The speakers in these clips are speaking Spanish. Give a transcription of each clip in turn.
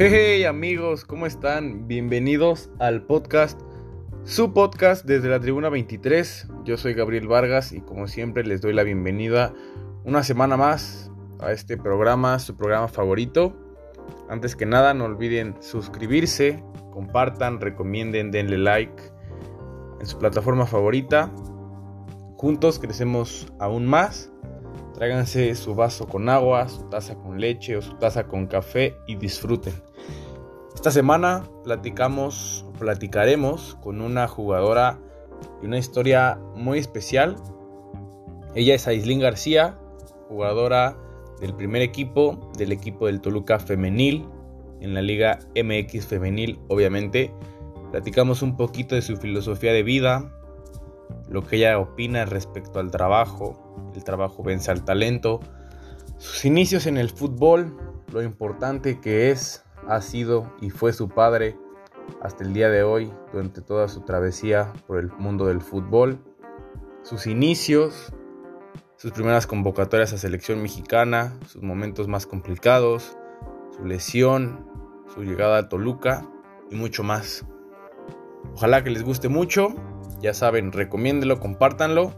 Hey, amigos, ¿cómo están? Bienvenidos al podcast, su podcast desde la Tribuna 23. Yo soy Gabriel Vargas y como siempre les doy la bienvenida una semana más a este programa, su programa favorito. Antes que nada, no olviden suscribirse, compartan, recomienden, denle like en su plataforma favorita. Juntos crecemos aún más. Tráiganse su vaso con agua, su taza con leche o su taza con café y disfruten. Esta semana platicamos, platicaremos con una jugadora y una historia muy especial. Ella es Aislin García, jugadora del primer equipo, del equipo del Toluca Femenil, en la Liga MX Femenil, obviamente. Platicamos un poquito de su filosofía de vida, lo que ella opina respecto al trabajo, el trabajo vence al talento, sus inicios en el fútbol, lo importante que es, ha sido y fue su padre hasta el día de hoy durante toda su travesía por el mundo del fútbol, sus inicios, sus primeras convocatorias a selección mexicana, sus momentos más complicados, su lesión, su llegada a Toluca y mucho más. Ojalá que les guste mucho ya saben, recomiéndelo, compártanlo.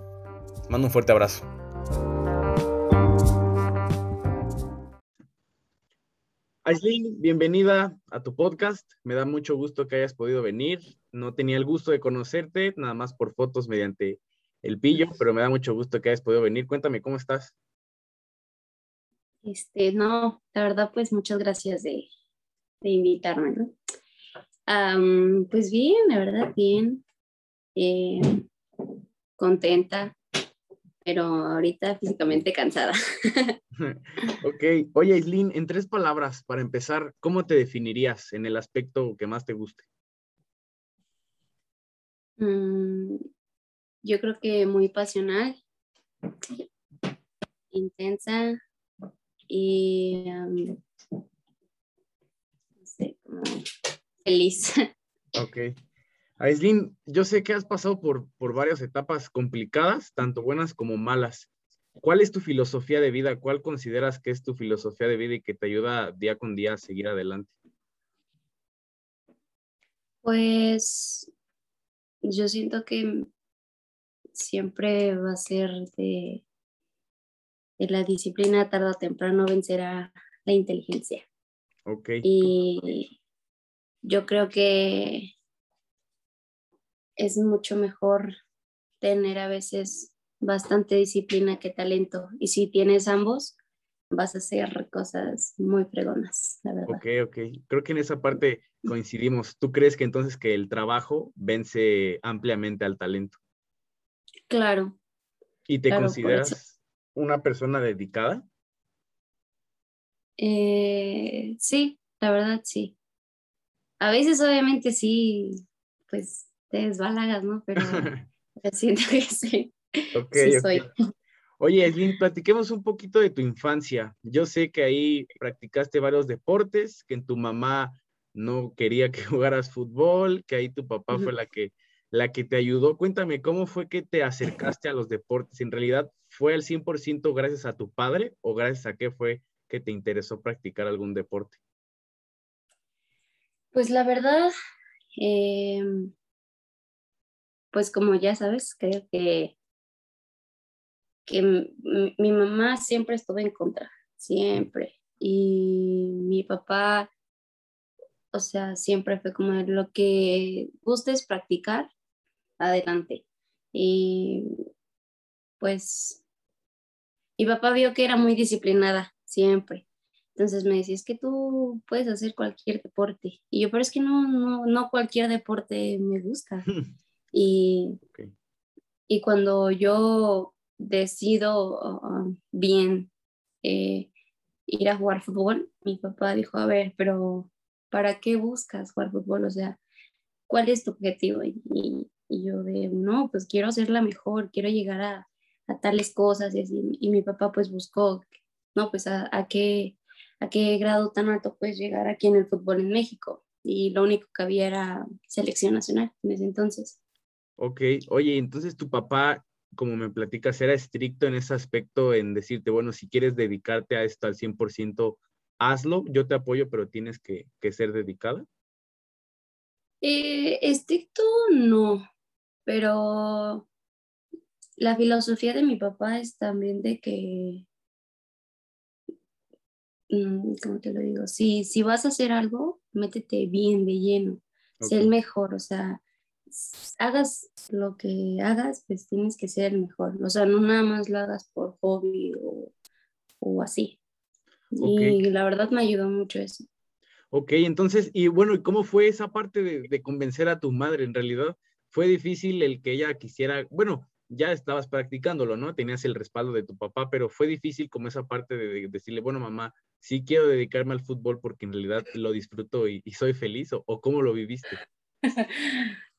Les mando un fuerte abrazo. Aislinn, bienvenida a tu podcast. Me da mucho gusto que hayas podido venir. No tenía el gusto de conocerte, nada más por fotos mediante el pillo, pero me da mucho gusto que hayas podido venir. Cuéntame, ¿cómo estás? Este, no, la verdad, pues muchas gracias de, invitarme, ¿no? pues bien, la verdad, bien. Eh, contenta, pero ahorita físicamente cansada. ok, oye Aislinn, en tres palabras, para empezar, ¿cómo te definirías en el aspecto que más te guste? Mm, yo creo que muy pasional, intensa y feliz. Ok. Aislin, yo sé que has pasado por, por varias etapas complicadas, tanto buenas como malas. ¿Cuál es tu filosofía de vida? ¿Cuál consideras que es tu filosofía de vida y que te ayuda día con día a seguir adelante? Pues yo siento que siempre va a ser de, de la disciplina tarde o temprano vencerá la inteligencia. Ok. Y yo creo que es mucho mejor tener a veces bastante disciplina que talento. Y si tienes ambos, vas a hacer cosas muy fregonas, la verdad. Ok, ok. Creo que en esa parte coincidimos. ¿Tú crees que entonces que el trabajo vence ampliamente al talento? Claro. ¿Y te consideras una persona dedicada? Eh, sí, la verdad sí. A veces obviamente sí, pues te desbalagas, ¿no? Pero siento que sí. Sí soy. Oye, Edwin, platiquemos un poquito de tu infancia. Yo sé que ahí practicaste varios deportes, que en tu mamá no quería que jugaras fútbol, que ahí tu papá fue la que, la que te ayudó. Cuéntame, ¿cómo fue que te acercaste a los deportes? ¿En realidad fue al 100% gracias a tu padre o gracias a qué fue que te interesó practicar algún deporte? Pues la verdad, eh, pues como ya sabes, creo que, que mi, mamá siempre estuvo en contra, siempre. Y mi papá, o sea, siempre fue como lo que gustes practicar, adelante. Y pues mi papá vio que era muy disciplinada, siempre. Entonces me decía, es que tú puedes hacer cualquier deporte. Y yo, pero es que no, no, no cualquier deporte me gusta. Y, y cuando yo decido um, bien eh, ir a jugar fútbol, mi papá dijo, a ver, pero ¿para qué buscas jugar fútbol? O sea, ¿cuál es tu objetivo? Y, yo de, no, pues quiero ser la mejor, quiero llegar a, a tales cosas y así. Y mi papá pues buscó, no, pues a, a, qué, a qué grado tan alto puedes llegar aquí en el fútbol en México. Y lo único que había era selección nacional en ese entonces. Ok, oye, entonces tu papá, como me platicas, era estricto en ese aspecto, en decirte, bueno, si quieres dedicarte a esto al 100%, hazlo, yo te apoyo, pero tienes que, ser dedicada? Eh, estricto no, pero la filosofía de mi papá es también de que, mm, ¿cómo te lo digo? Si, si vas a hacer algo, métete bien de lleno, sé el mejor, o sea, hagas lo que hagas, pues tienes que ser el mejor, o sea, no nada más lo hagas por hobby o, así. Y la verdad me ayudó mucho eso. Ok, entonces, y bueno, ¿y cómo fue esa parte de, de convencer a tu madre? En realidad, fue difícil el que ella quisiera, bueno, ya estabas practicándolo, ¿no? Tenías el respaldo de tu papá, pero fue difícil como esa parte de, decirle, bueno, mamá, sí quiero dedicarme al fútbol porque en realidad lo disfruto y, soy feliz, o, cómo lo viviste.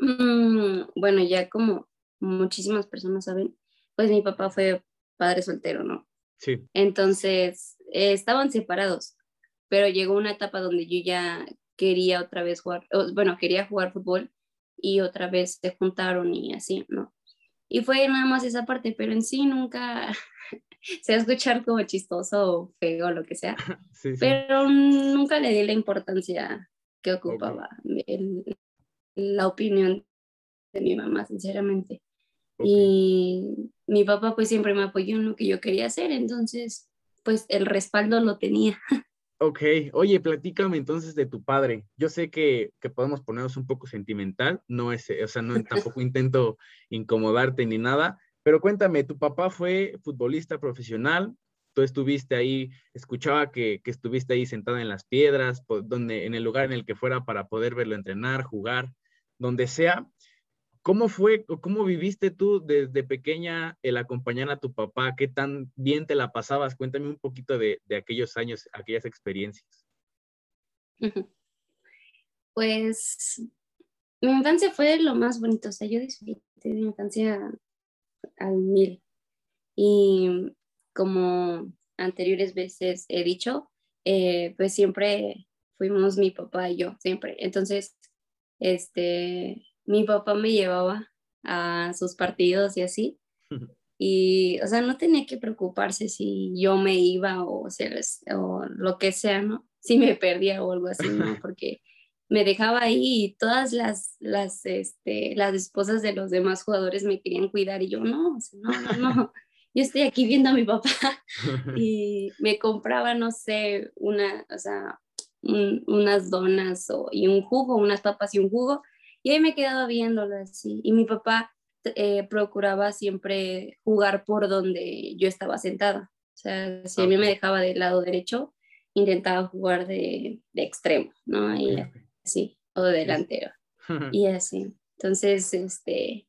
Mm, bueno, ya como muchísimas personas saben, pues mi papá fue padre soltero, ¿no? Sí. Entonces, eh, estaban separados, pero llegó una etapa donde yo ya quería otra vez jugar, bueno, quería jugar fútbol y otra vez se juntaron y así, ¿no? Y fue nada más esa parte, pero en sí nunca se va a escuchar como chistoso o feo o lo que sea, pero nunca le di la importancia que ocupaba la opinión de mi mamá, sinceramente. Y mi papá pues siempre me apoyó en lo que yo quería hacer, entonces pues el respaldo lo tenía. Ok, oye, platícame entonces de tu padre. Yo sé que, podemos ponernos un poco sentimental, no es, o sea, no tampoco intento incomodarte ni nada, pero cuéntame, tu papá fue futbolista profesional, tú estuviste ahí, escuchaba que, que estuviste ahí sentada en las piedras, donde, en el lugar en el que fuera para poder verlo entrenar, jugar, donde sea. ¿Cómo fue, cómo viviste tú desde pequeña el acompañar a tu papá? ¿Qué tan bien te la pasabas? Cuéntame un poquito de, aquellos años, aquellas experiencias. Pues mi infancia fue lo más bonito, o sea, yo disfruté de mi infancia al mil. Y como anteriores veces he dicho, eh, pues siempre fuimos mi papá y yo, siempre. Entonces, este, mi papá me llevaba a sus partidos y así. Y, o sea, no tenía que preocuparse si yo me iba o, o lo que sea, ¿no? Si me perdía o algo así, ¿no? Porque me dejaba ahí y todas las, las, este, las esposas de los demás jugadores me querían cuidar y yo, no, no, no, no. Yo estoy aquí viendo a mi papá y me compraba, no sé, una, o sea, unas donas o, y un jugo, unas papas y un jugo y ahí me quedaba viéndolo así. Y mi papá eh, procuraba siempre jugar por donde yo estaba sentada. O sea, si a mí me dejaba del lado derecho, intentaba jugar de, de extremo, ¿no? Y así, o de delantero. y así. Entonces, este,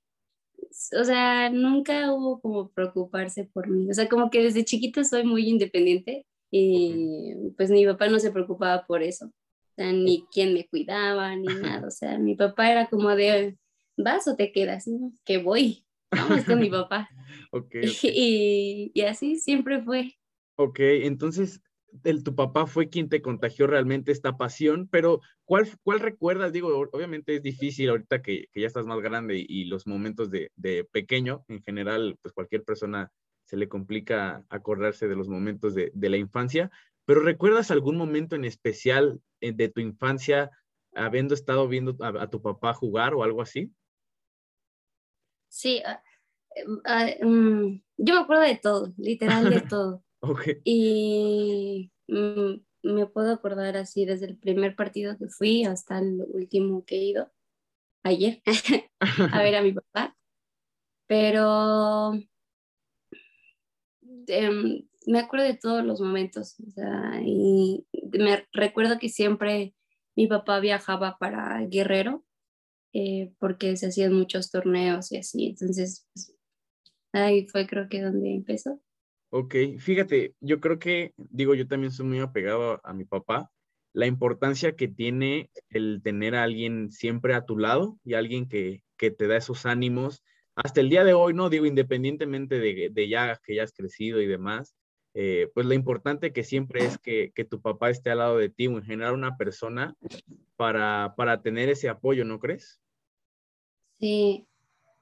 o sea, nunca hubo como preocuparse por mí. O sea, como que desde chiquita soy muy independiente y pues mi papá no se preocupaba por eso ni quién me cuidaba, ni nada. O sea, mi papá era como de, ¿vas o te quedas? Que voy, vamos con mi papá. okay, Y, y, así siempre fue. Ok, entonces el, tu papá fue quien te contagió realmente esta pasión, pero ¿cuál, cuál recuerdas? Digo, obviamente es difícil ahorita que, que ya estás más grande y, los momentos de, de, pequeño, en general, pues cualquier persona se le complica acordarse de los momentos de, de la infancia, pero ¿recuerdas algún momento en especial eh, de tu infancia habiendo estado viendo a, tu papá jugar o algo así? Sí, ah, em, ah, mm, yo me acuerdo de todo, literal de todo. Y mm, me puedo acordar así desde el primer partido que fui hasta el último que he ido, ayer, a ver a mi papá. Pero em, me acuerdo de todos los momentos, o sea, y me recuerdo que siempre mi papá viajaba para Guerrero eh, porque se hacían muchos torneos y así, entonces pues, ahí fue creo que donde empezó. Ok, fíjate, yo creo que, digo, yo también soy muy apegado a, mi papá, la importancia que tiene el tener a alguien siempre a tu lado y alguien que, que te da esos ánimos. Hasta el día de hoy, no digo, independientemente de, de ya que ya has crecido y demás, eh, pues lo importante que siempre es que, tu papá esté al lado de ti o en general una persona para, para tener ese apoyo, ¿no crees? Sí,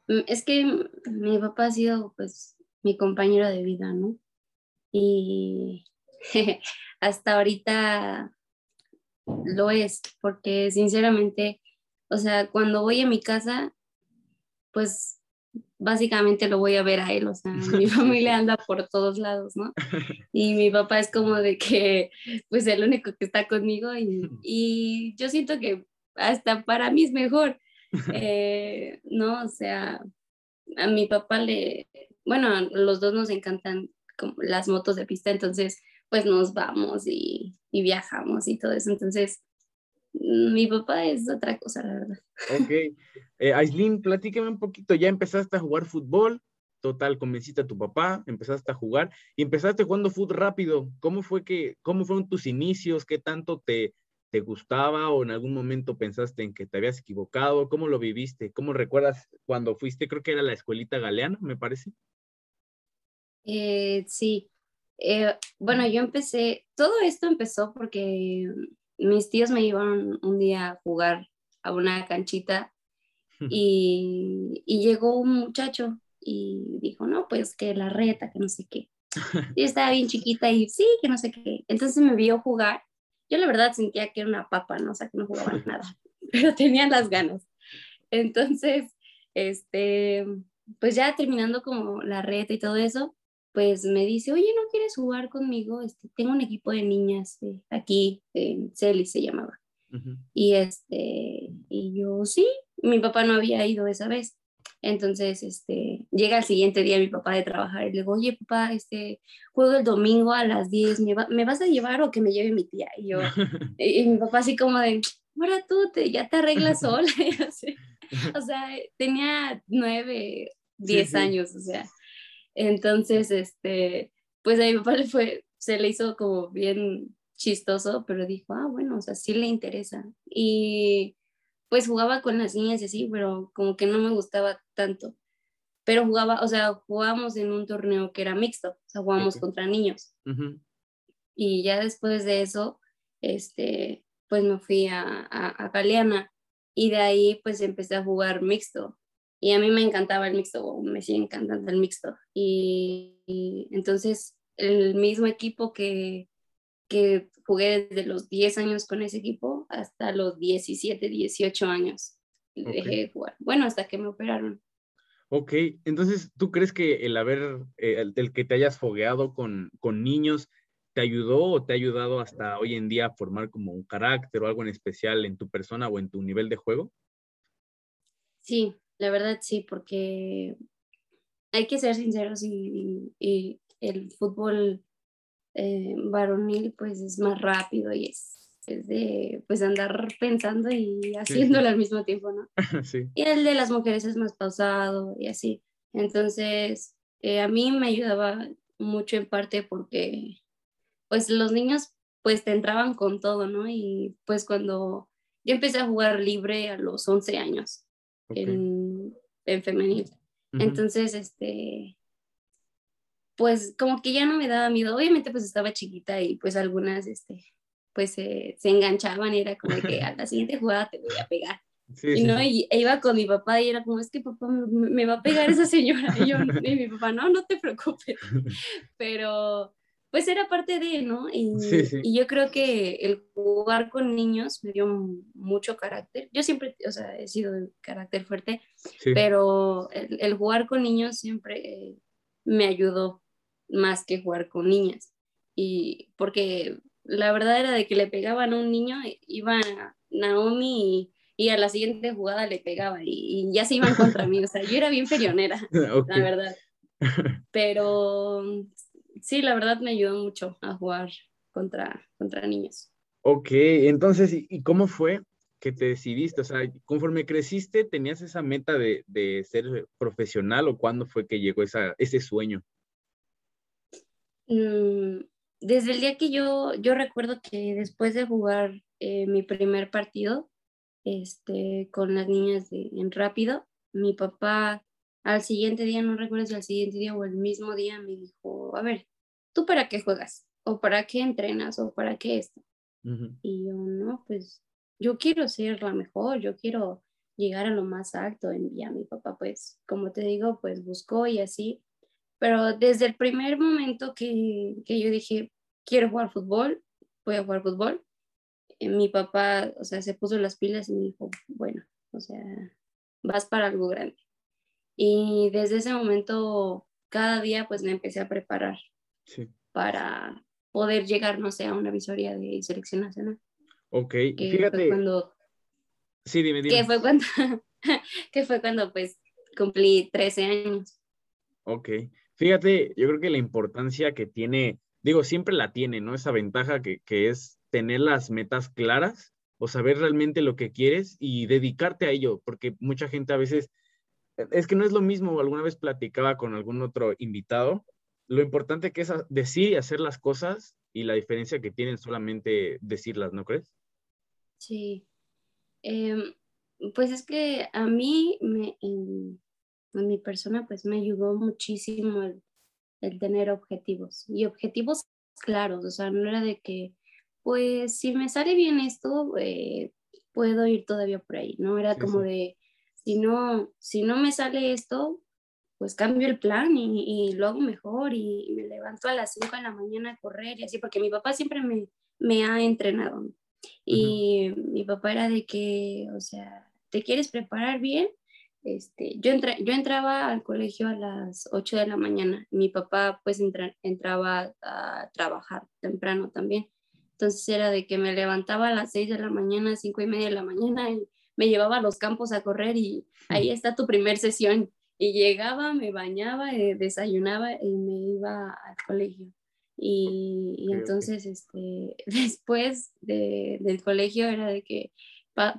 mm, es que mi papá ha sido pues mi compañero de vida, ¿no? Y hasta ahorita lo es, porque sinceramente, o sea, cuando voy a mi casa, pues básicamente lo voy a ver a él, o sea, mi familia anda por todos lados, ¿no? Y mi papá es como de que, pues el único que está conmigo y, y yo siento que hasta para mí es mejor, eh, ¿no? O sea, a mi papá le, bueno, los dos nos encantan como las motos de pista, entonces pues nos vamos y, viajamos y todo eso, entonces mi papá es otra cosa, la verdad. Ok. Eh, Aislinn, platícame un poquito. Ya empezaste a jugar fútbol, total, convenciste a tu papá, empezaste a jugar y empezaste jugando fútbol rápido. ¿Cómo fue que, cómo fueron tus inicios? ¿Qué tanto te, te gustaba o en algún momento pensaste en que te habías equivocado? ¿Cómo lo viviste? ¿Cómo recuerdas cuando fuiste? Creo que era la escuelita galeana, me parece. Eh, sí. Eh, bueno, yo empecé, todo esto empezó porque mis tíos me iban un día a jugar a una canchita y, y, llegó un muchacho y dijo, no, pues que la reta, que no sé qué. Y estaba bien chiquita y sí, que no sé qué. Entonces me vio jugar. Yo la verdad sentía que era una papa, ¿no? O sea, que no jugaba nada, pero tenía las ganas. Entonces, este, pues ya terminando como la reta y todo eso, pues me dice, oye, ¿no quieres jugar conmigo? Este, tengo un equipo de niñas eh, aquí, en Celi se llamaba. Y este, y yo sí, mi papá no había ido esa vez. Entonces, este, llega el siguiente día mi papá de trabajar y le digo, oye, papá, este, juego el domingo a las 10, ¿me, ¿me vas a llevar o que me lleve mi tía? Y yo, y, mi papá así como de, ahora tú te, ya te arreglas sola. o sea, tenía nueve, diez años, o sea. Entonces, este, pues a mi papá le fue, se le hizo como bien chistoso, pero dijo, ah, bueno, o sea, sí le interesa. Y pues jugaba con las niñas y así, pero como que no me gustaba tanto. Pero jugaba, o sea, jugábamos en un torneo que era mixto, o sea, jugábamos contra niños. Y ya después de eso, este, pues me fui a, a, a Galeana y de ahí pues empecé a jugar mixto. Y a mí me encantaba el mixto, me sigue encantando el mixto. Y, entonces el mismo equipo que, que jugué desde los 10 años con ese equipo hasta los 17, 18 años. Dejé de jugar. Bueno, hasta que me operaron. Ok, entonces, ¿tú crees que el haber, eh, el, que te hayas fogueado con, con niños, te ayudó o te ha ayudado hasta hoy en día a formar como un carácter o algo en especial en tu persona o en tu nivel de juego? Sí, la verdad sí, porque hay que ser sinceros y, el fútbol eh, varonil pues es más rápido y es, de pues andar pensando y haciéndolo al mismo tiempo, ¿no? Y el de las mujeres es más pausado y así. Entonces, eh, a mí me ayudaba mucho en parte porque pues los niños pues te entraban con todo, ¿no? Y pues cuando yo empecé a jugar libre a los 11 años, en, en, femenil. Entonces, este, pues como que ya no me daba miedo. Obviamente pues estaba chiquita y pues algunas, este, pues se enganchaban y era como que a la siguiente jugada te voy a pegar. y no, y e iba con mi papá y era como, es que papá me, va a pegar esa señora. Y, yo, y mi papá, no, no te preocupes. Pero pues era parte de, ¿no? Y, y, yo creo que el jugar con niños me dio mucho carácter. Yo siempre, o sea, he sido de carácter fuerte, pero el, el, jugar con niños siempre me ayudó más que jugar con niñas. Y porque la verdad era de que le pegaban a un niño, iba Naomi y, y a la siguiente jugada le pegaba y, y, ya se iban contra mí. O sea, yo era bien perionera, la verdad. Pero sí, la verdad me ayudó mucho a jugar contra, contra niños. Ok, entonces, ¿y cómo fue que te decidiste? O sea, conforme creciste, ¿tenías esa meta de, de ser profesional o cuándo fue que llegó esa, ese sueño? Mm, desde el día que yo, yo recuerdo que después de jugar eh, mi primer partido este, con las niñas de, en rápido, mi papá al siguiente día, no recuerdo si al siguiente día o el mismo día, me dijo, a ver, ¿tú para qué juegas? ¿O para qué entrenas? ¿O para qué esto? Y yo, no, pues yo quiero ser la mejor, yo quiero llegar a lo más alto. Y a mi papá, pues, como te digo, pues buscó y así. Pero desde el primer momento que, que yo dije, quiero jugar fútbol, voy a jugar fútbol. Eh, mi papá, o sea, se puso las pilas y me dijo, bueno, o sea, vas para algo grande. Y desde ese momento, cada día, pues me empecé a preparar para poder llegar, no sé, a una visoria de selección nacional. Ok, fíjate. cuando, sí, dime, dime. Que fue cuando, que fue cuando, pues, cumplí 13 años. Ok, fíjate, yo creo que la importancia que tiene, digo, siempre la tiene, ¿no? Esa ventaja que, que es tener las metas claras o saber realmente lo que quieres y dedicarte a ello, porque mucha gente a veces, es que no es lo mismo, alguna vez platicaba con algún otro invitado, lo importante que es decir y hacer las cosas y la diferencia que tienen solamente decirlas, ¿no crees? Sí. Em, pues es que a mí, me, en, mi persona, pues me ayudó muchísimo el, el tener objetivos y objetivos claros, o sea, no era de que pues si me sale bien esto, eh, puedo ir todavía por ahí, ¿no? Era como de, si no, si no me sale esto, pues cambio el plan y, lo hago mejor y, me levanto a las 5 de la mañana a correr y así, porque mi papá siempre me, me ha entrenado. Y mi papá era de que, o sea, ¿te quieres preparar bien? Este, yo, yo entraba al colegio a las 8 de la mañana. Mi papá pues entraba a trabajar temprano también. Entonces era de que me levantaba a las 6 de la mañana, cinco y media de la mañana y me llevaba a los campos a correr y ahí está tu primer sesión. Y llegaba, me bañaba, eh, desayunaba y me iba al colegio. Y, entonces, este, después de, del colegio era de que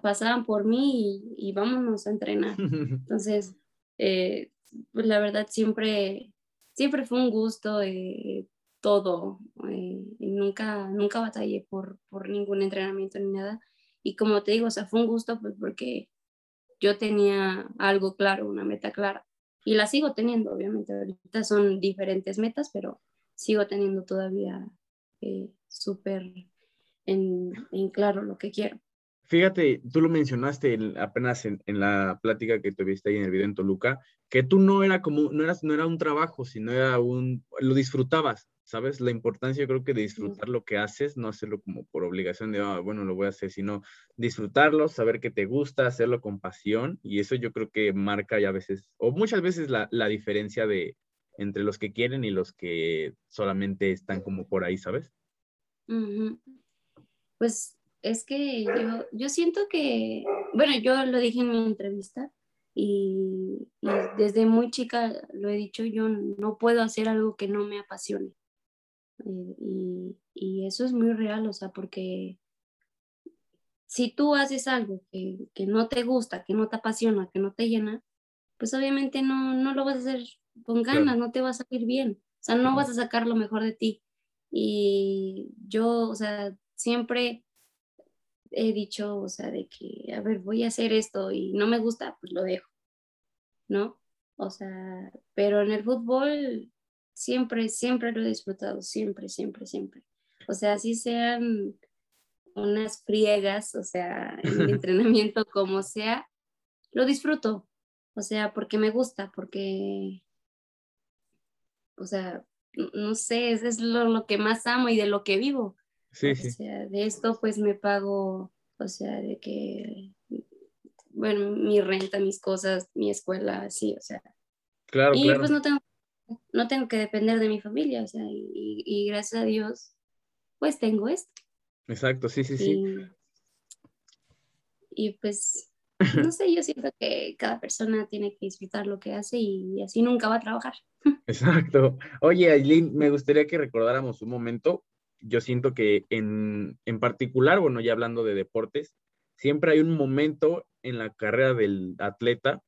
pasaban por mí y, vámonos a entrenar. Entonces, eh, pues la verdad siempre, siempre fue un gusto eh, todo. Eh, nunca, nunca batallé por, por ningún entrenamiento ni nada. Y como te digo, o sea, fue un gusto pues porque yo tenía algo claro, una meta clara. Y la sigo teniendo, obviamente. Ahorita son diferentes metas, pero sigo teniendo todavía eh, súper en, claro lo que quiero. Fíjate, tú lo mencionaste apenas en, en, la plática que tuviste ahí en el video en Toluca, que tú no era como, no, eras, no era un trabajo, sino era un, lo disfrutabas. ¿Sabes? La importancia creo que de disfrutar lo que haces, no hacerlo como por obligación de, ah, bueno, lo voy a hacer, sino disfrutarlo, saber que te gusta, hacerlo con pasión y eso yo creo que marca ya a veces, o muchas veces la, la diferencia de entre los que quieren y los que solamente están como por ahí, ¿sabes? Pues es que yo, yo siento que, bueno, yo lo dije en mi entrevista, y, y, desde muy chica lo he dicho, yo no puedo hacer algo que no me apasione. Eh, y, y, eso es muy real, o sea, porque si tú haces algo que, que, no te gusta, que no te apasiona, que no te llena, pues obviamente no, no lo vas a hacer con ganas, no te va a salir bien, o sea, no vas a sacar lo mejor de ti. Y yo, o sea, siempre he dicho, o sea, de que, a ver, voy a hacer esto y no me gusta, pues lo dejo, ¿no? O sea, pero en el fútbol siempre, siempre lo he disfrutado, siempre, siempre, siempre. O sea, así sean unas friegas, o sea, en el entrenamiento como sea, lo disfruto. O sea, porque me gusta, porque, o sea, no sé, es, es lo, que más amo y de lo que vivo. Sí, o sea, de esto pues me pago, o sea, de que, bueno, mi renta, mis cosas, mi escuela, sí, o sea. Claro, y claro. pues no tengo no tengo que depender de mi familia, o sea, y, gracias a Dios, pues tengo esto. Exacto, sí, sí, sí. Y, pues, no sé, yo siento que cada persona tiene que disfrutar lo que hace y así nunca va a trabajar. Exacto. Oye, Aileen, me gustaría que recordáramos un momento. Yo siento que en, en particular, bueno, ya hablando de deportes, siempre hay un momento en la carrera del atleta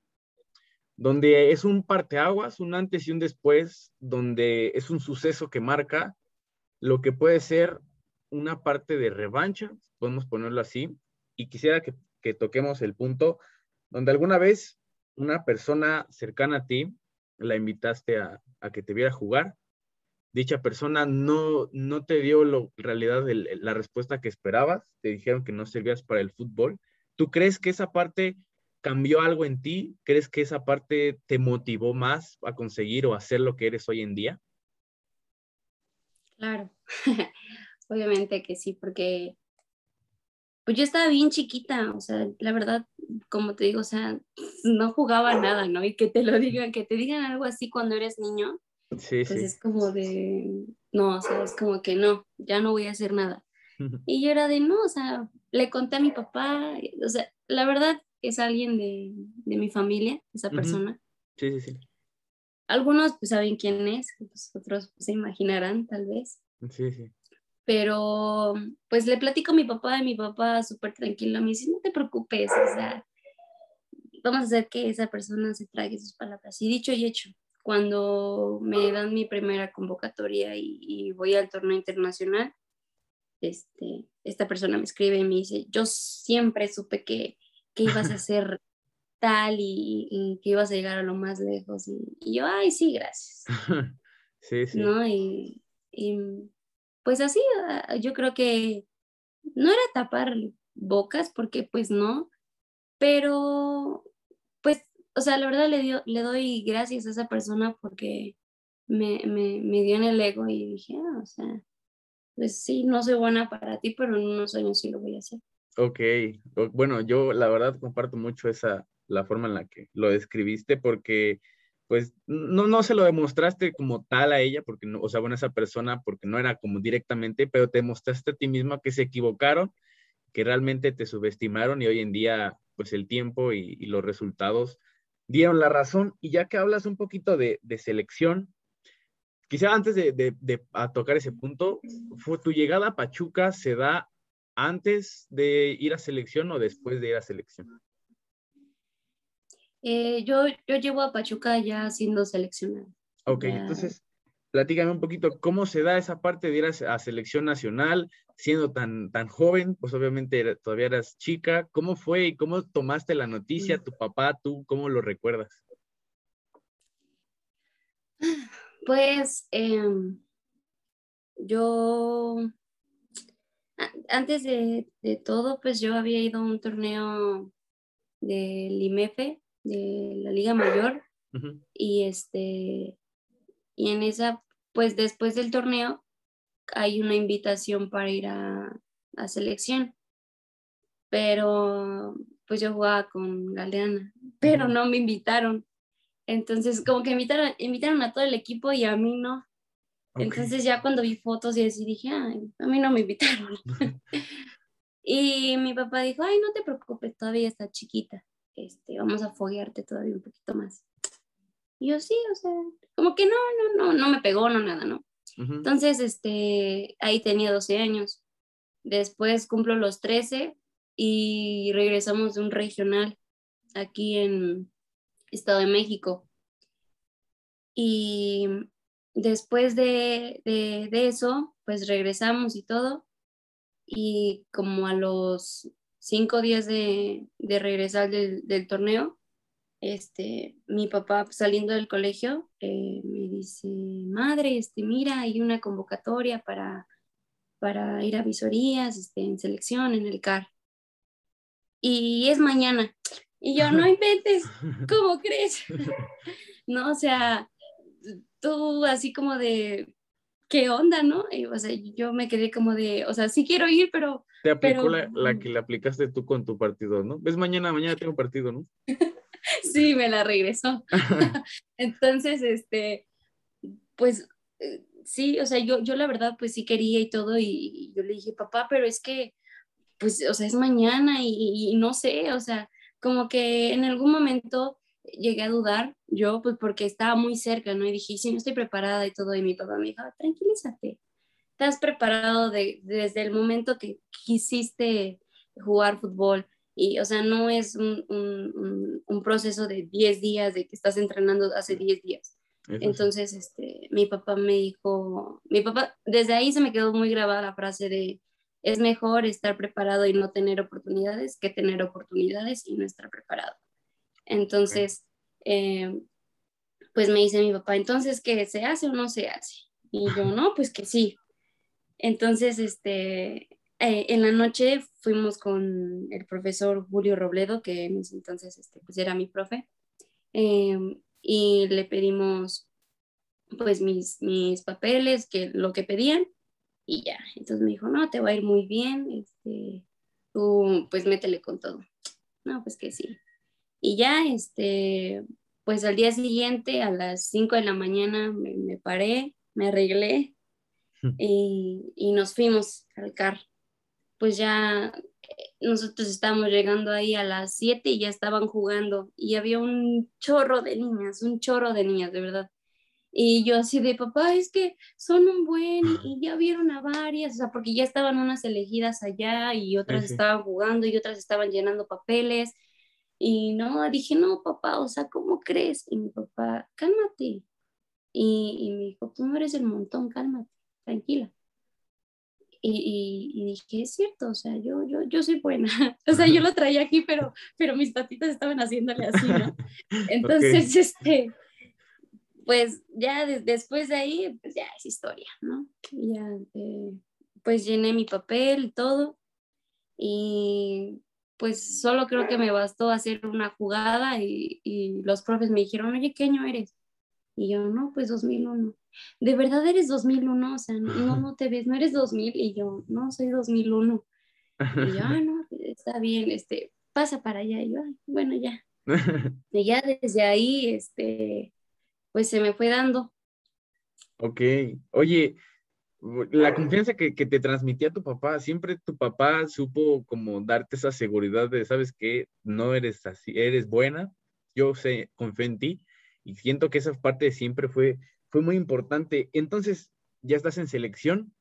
donde es un parteaguas, un antes y un después, donde es un suceso que marca lo que puede ser una parte de revancha, podemos ponerlo así, y quisiera que, toquemos el punto donde alguna vez una persona cercana a ti la invitaste a, que te viera jugar, dicha persona no, no te dio en realidad la respuesta que esperabas, te dijeron que no servías para el fútbol. ¿Tú crees que esa parte cambió algo en ti? ¿Crees que esa parte te motivó más a conseguir o hacer lo que eres hoy en día? Claro, obviamente que sí, porque pues yo estaba bien chiquita, o sea, la verdad, como te digo, o sea, no jugaba nada, ¿no? Y que te lo digan, que te digan algo así cuando eres niño, sí, pues es como de, no, o sea, es como que no, ya no voy a hacer nada. Y yo era de, no, o sea, le conté a mi papá, o sea, la verdad es alguien de, de mi familia, esa persona. Sí, sí, sí. Algunos pues saben quién es, pues, otros pues, se imaginarán tal vez. Sí, sí. Pero pues le platico a mi papá y mi papá súper tranquilo me dice, no te preocupes, o sea, vamos a hacer que esa persona se trague sus palabras. Y dicho y hecho, cuando me dan mi primera convocatoria y, voy al torneo internacional, este, esta persona me escribe y me dice, yo siempre supe que, que ibas a ser tal y, que ibas a llegar a lo más lejos. Y, yo, ay, sí, gracias. sí, sí. ¿No? Y, y, pues así, ah, yo creo que no era tapar bocas, porque pues no, pero pues, o sea, la verdad le, dio, le doy gracias a esa persona porque me, me, me dio en el ego y dije, ah, o sea, pues sí, no soy buena para ti, pero en unos años sí lo voy a hacer. Ok, bueno, yo la verdad comparto mucho esa, la forma en la que lo describiste, porque pues no, no se lo demostraste como tal a ella, porque no, o sea, bueno, esa persona, porque no era como directamente, pero te mostraste a ti misma que se equivocaron, que realmente te subestimaron y hoy en día, pues el tiempo y, los resultados dieron la razón. Y ya que hablas un poquito de, de selección, quizá antes de, de, de a tocar ese punto, ¿fue tu llegada a Pachuca se da antes de ir a selección o después de ir a selección? Eh, yo, yo llevo a Pachuca ya siendo seleccionado. Ok, entonces platícame un poquito cómo se da esa parte de ir a, selección nacional siendo tan, tan joven, pues obviamente todavía eras chica. ¿Cómo fue y cómo tomaste la noticia? Mm. ¿Tu papá, tú, cómo lo recuerdas? Pues em, yo, antes de, de, todo, pues yo había ido a un torneo del IMEFE de la Liga Mayor. Y este, y en esa, pues después del torneo, hay una invitación para ir a, a selección. Pero pues yo jugaba con Galeana, pero no me invitaron. Entonces, como que invitaron, invitaron a todo el equipo y a mí no. Entonces ya cuando vi fotos y así dije, ay, a mí no me invitaron. y mi papá dijo, ay, no te preocupes, todavía está chiquita este, vamos a foguearte todavía un poquito más. Y yo sí, o sea, como que no, no, no, no me pegó, no nada, ¿no? Entonces, este, ahí tenía 12 años. Después cumplo los 13 y regresamos de un regional aquí en Estado de México. Y después de, de, de, eso, pues regresamos y todo. Y como a los cinco días de, regresar del, torneo, este, mi papá saliendo del colegio eh, me dice, madre, este, mira, hay una convocatoria para, para ir a visorías este, en selección en el CAR. Y es mañana. Y yo, no inventes, ¿cómo crees? no, o sea, tú así como de, ¿qué onda, no? o sea, yo me quedé como de, o sea, sí quiero ir, pero te aplicó la, la, que le aplicaste tú con tu partido, ¿no? ¿Ves mañana, mañana tengo partido, ¿no? sí, me la regresó. Entonces, este, pues eh, sí, o sea, yo, yo la verdad, pues sí quería y todo, y, yo le dije, papá, pero es que, pues, o sea, es mañana y, y, no sé, o sea, como que en algún momento llegué a dudar yo, pues porque estaba muy cerca, ¿no? Y dije, sí, no estoy preparada y todo, y mi papá me dijo, tranquilízate, has preparado desde el momento que quisiste jugar fútbol. Y, o sea, no es un, un, proceso de 10 días, de que estás entrenando hace 10 días. Entonces, este, mi papá me dijo, mi papá, desde ahí se me quedó muy grabada la frase de, es mejor estar preparado y no tener oportunidades que tener oportunidades y no estar preparado. Entonces, eh, pues me dice mi papá, entonces, ¿qué se hace o no se hace? Y yo, no, pues que sí. Entonces, este, eh, en la noche fuimos con el profesor Julio Robledo, que en ese entonces este, pues era mi profe, em, y le pedimos pues mis, mis papeles, que lo que pedían, y ya. Entonces me dijo, no, te va a ir muy bien, este, tú pues métele con todo. No, pues que sí. Y ya, este, pues al día siguiente, a las 5 de la mañana, me, paré, me arreglé y, y, nos fuimos al carro. Pues ya eh, nosotros estábamos llegando ahí a las 7 y ya estaban jugando y había un chorro de niñas, un chorro de niñas, de verdad. Y yo así de, papá, es que son un buen y, ya vieron a varias, o sea, porque ya estaban unas elegidas allá y otras estaban jugando y otras estaban llenando papeles. Y no, dije, no, papá, o sea, ¿cómo crees? Y mi papá, cálmate. Y, y me dijo, tú no eres el montón, cálmate, tranquila. Y, y, dije, es cierto, o sea, yo, yo, yo soy buena. o sea, yo lo traía aquí, pero, pero mis patitas estaban haciéndole así, ¿no? Entonces, este, pues ya después de ahí, pues ya es historia, ¿no? Ya, eh, pues llené mi papel y todo. Y pues solo creo que me bastó hacer una jugada y, y, los profes me dijeron, oye, ¿qué año eres? Y yo, no, pues 2001. ¿De verdad eres 2001? O sea, no, no te ves, no eres 2000. Y yo, no, soy 2001. Y yo, ah, no, está bien, este, pasa para allá. Y yo, bueno, ya. Y ya desde ahí, este, pues se me fue dando. Ok, oye, la confianza que, te transmitía tu papá, siempre tu papá supo como darte esa seguridad de, sabes que no eres así, eres buena, yo sé, confío en ti y siento que esa parte siempre fue, fue muy importante. Entonces, ya estás en selección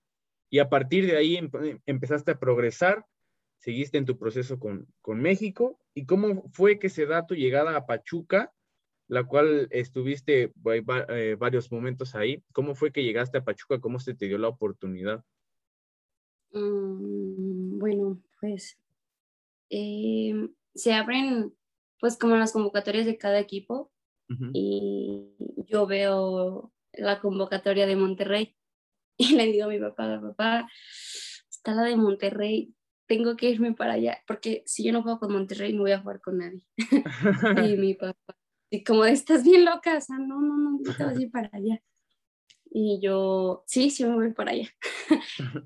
y a partir de ahí empezaste a progresar, seguiste en tu proceso con, con México y cómo fue que se da tu llegada a Pachuca la cual estuviste eh, varios momentos ahí. ¿Cómo fue que llegaste a Pachuca? ¿Cómo se te dio la oportunidad? Mm, bueno, pues em, se abren pues como las convocatorias de cada equipo y yo veo la convocatoria de Monterrey y le digo a mi papá, papá, está la de Monterrey, tengo que irme para allá, porque si yo no juego con Monterrey no voy a jugar con nadie. y mi papá, y como estás bien loca, o sea, no, no, no, no te vas a ir para allá. Y yo, sí, sí me voy para allá.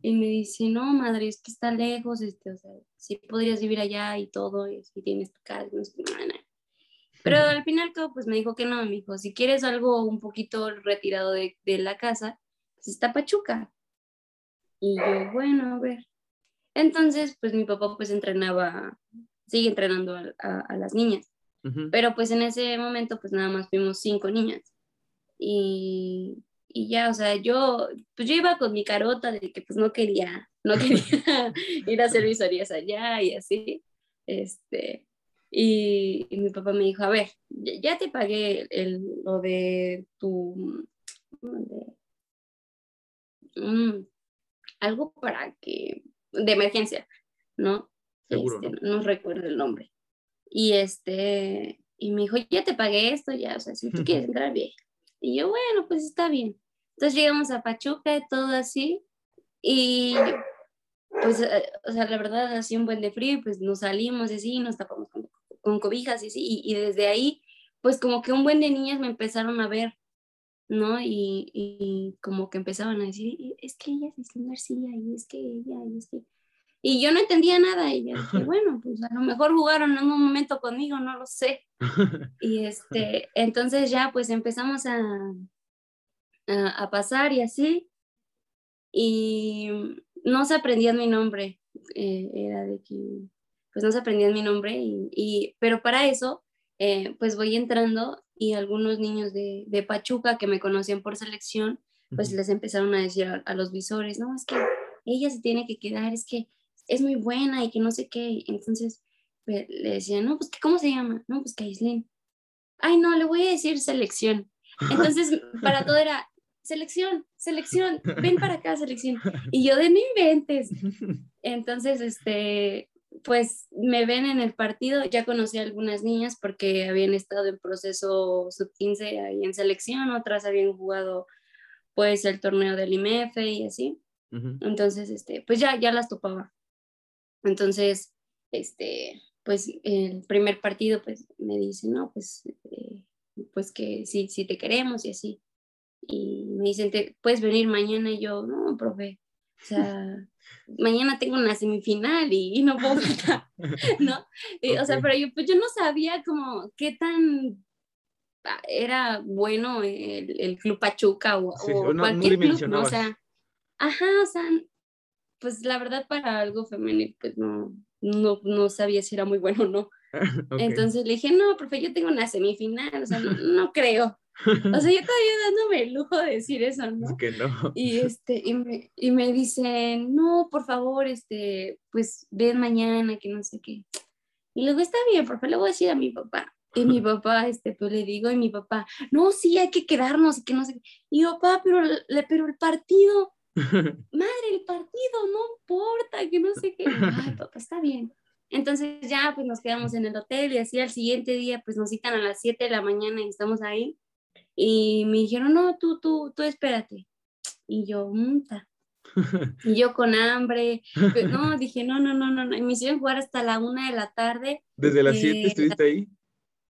y me dice, no, madre, es que está lejos, este, o sea, sí podrías vivir allá y todo, y si tienes tu casa, no sé, Pero al final, pues me dijo que no, me dijo, si quieres algo un poquito retirado de, de la casa, pues está Pachuca. Y yo, bueno, a ver. Entonces, pues mi papá pues entrenaba, sigue entrenando a, a las niñas. Pero pues en ese momento pues nada más fuimos cinco niñas. Y, y, ya, o sea, yo, pues yo iba con mi carota de que pues no quería, no quería ir a hacer visorías allá y así. Este, y, mi papá me dijo, a ver, ya, te pagué el, lo de tu... Mm, algo para que, de emergencia, ¿no? Este, no recuerdo el nombre. Y este, y me dijo, ya te pagué esto, ya, o sea, si tú quieres entrar bien. Y yo, bueno, pues está bien. Entonces llegamos a Pachuca y todo así. Y pues, eh, o sea, la verdad, así un buen de frío, pues nos salimos y así, nos tapamos con, con cobijas y así. Y, y, desde ahí, pues como que un buen de niñas me empezaron a ver, ¿no? Y, y como que empezaban a decir, es que ella es García, y es que ella, y es que y yo no entendía nada y yo dije, bueno, pues a lo mejor jugaron en un momento conmigo, no lo sé. Y este, entonces ya pues empezamos a, a, pasar y así. Y no se aprendían mi nombre, eh, era de que pues no se aprendían mi nombre, y, y pero para eso eh, pues voy entrando y algunos niños de, de, Pachuca que me conocían por selección, pues les empezaron a decir a, a, los visores, no, es que ella se tiene que quedar, es que es muy buena y que no sé qué. Entonces pues, le decía, no, pues ¿cómo se llama? No, pues Kaislin. Ay, no, le voy a decir selección. Entonces, para todo era selección, selección, ven para acá, selección. Y yo de no inventes. Entonces, este, pues me ven en el partido, ya conocí a algunas niñas porque habían estado en proceso sub-15 ahí en selección, otras habían jugado pues el torneo del IMF y así. Entonces, este, pues ya, ya las topaba. Entonces, este, pues el primer partido, pues me dice, no, pues, eh, pues que sí, sí te queremos y así. y me dicen, ¿te puedes venir mañana? Y yo, no, profe, o sea, mañana tengo una semifinal y, no puedo faltar, ¿no? O sea, pero yo, pues yo no sabía como qué tan era bueno el, el Club Pachuca o, cualquier club, ¿no? O sea, ajá, o sea, pues la verdad para algo femenil, pues no, no, no sabía si era muy bueno o no. Entonces le dije, no, profe, yo tengo una semifinal, o sea, no, creo. O sea, yo todavía dándome el lujo de decir eso, ¿no? que no. Y, este, y, me, y me dicen, no, por favor, este, pues ven mañana, que no sé qué. Y luego está bien, profe, le voy a decir a mi papá. Y mi papá, este, pues le digo, y mi papá, no, sí, hay que quedarnos, y que no sé qué. Y yo, papá, pero, pero el partido, madre, el partido, no importa, que no sé qué. Ay, papá, está bien. Entonces ya pues nos quedamos en el hotel y así al siguiente día pues nos citan a las 7 de la mañana y estamos ahí. Y me dijeron, no, tú, tú, tú espérate. Y yo, muta. Y yo con hambre. no, dije, no, no, no, no. Y me hicieron jugar hasta la una de la tarde. ¿Desde las 7 eh, estuviste ahí?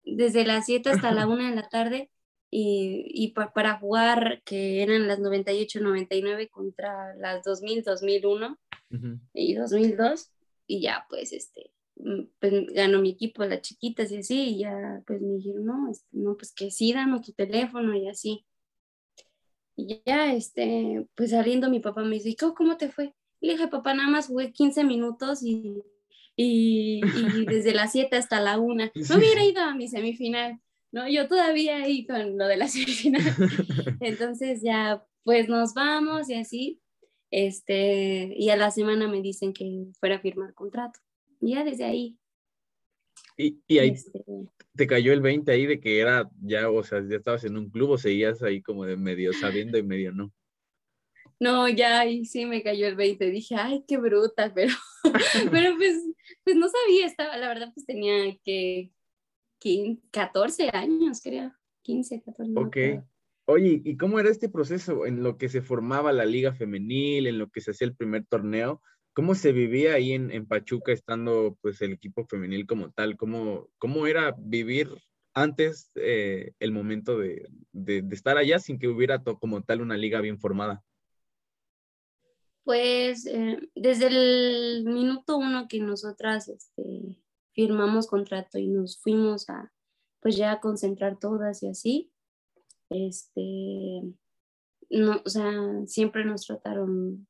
Desde las 7 hasta la una de la tarde. Y, y para jugar, que eran las 98, 99 contra las 2000, 2001 y 2002 y ya pues este, mm, pues ganó mi equipo, las chiquitas y así, y ya pues me dijeron, no, este, no, pues que sí, danos tu teléfono y así. Y ya, este, pues saliendo mi papá me dice, ¿cómo te fue? Y le dije, papá, nada más jugué 15 minutos y, y, y desde las 7 hasta la 1. No hubiera ido a mi semifinal, ¿no? Yo todavía ahí con lo de la semifinal. Entonces ya, pues nos vamos y así. Este, y a la semana me dicen que fuera a firmar contrato. Y ya desde ahí. Y, y ahí este, te cayó el 20 ahí de que era ya, o sea, ya estabas en un club o seguías ahí como de medio sabiendo y medio no. No, ya ahí sí me cayó el 20. Dije, ay, qué bruta, pero, pero pues, pues no sabía, estaba, la verdad, pues tenía que 14 años, creo. 15, 14. Ok. Oye, ¿y cómo era este proceso en lo que se formaba la liga femenil, en lo que se hacía el primer torneo? ¿Cómo se vivía ahí en, Pachuca estando pues el equipo femenil como tal? ¿Cómo, cómo era vivir antes eh, el momento de, estar allá sin que hubiera como tal una liga bien formada? Pues eh, desde el minuto uno que nosotras este, firmamos contrato y nos fuimos a pues ya a concentrar todas y así, este, no, o sea, siempre nos trataron,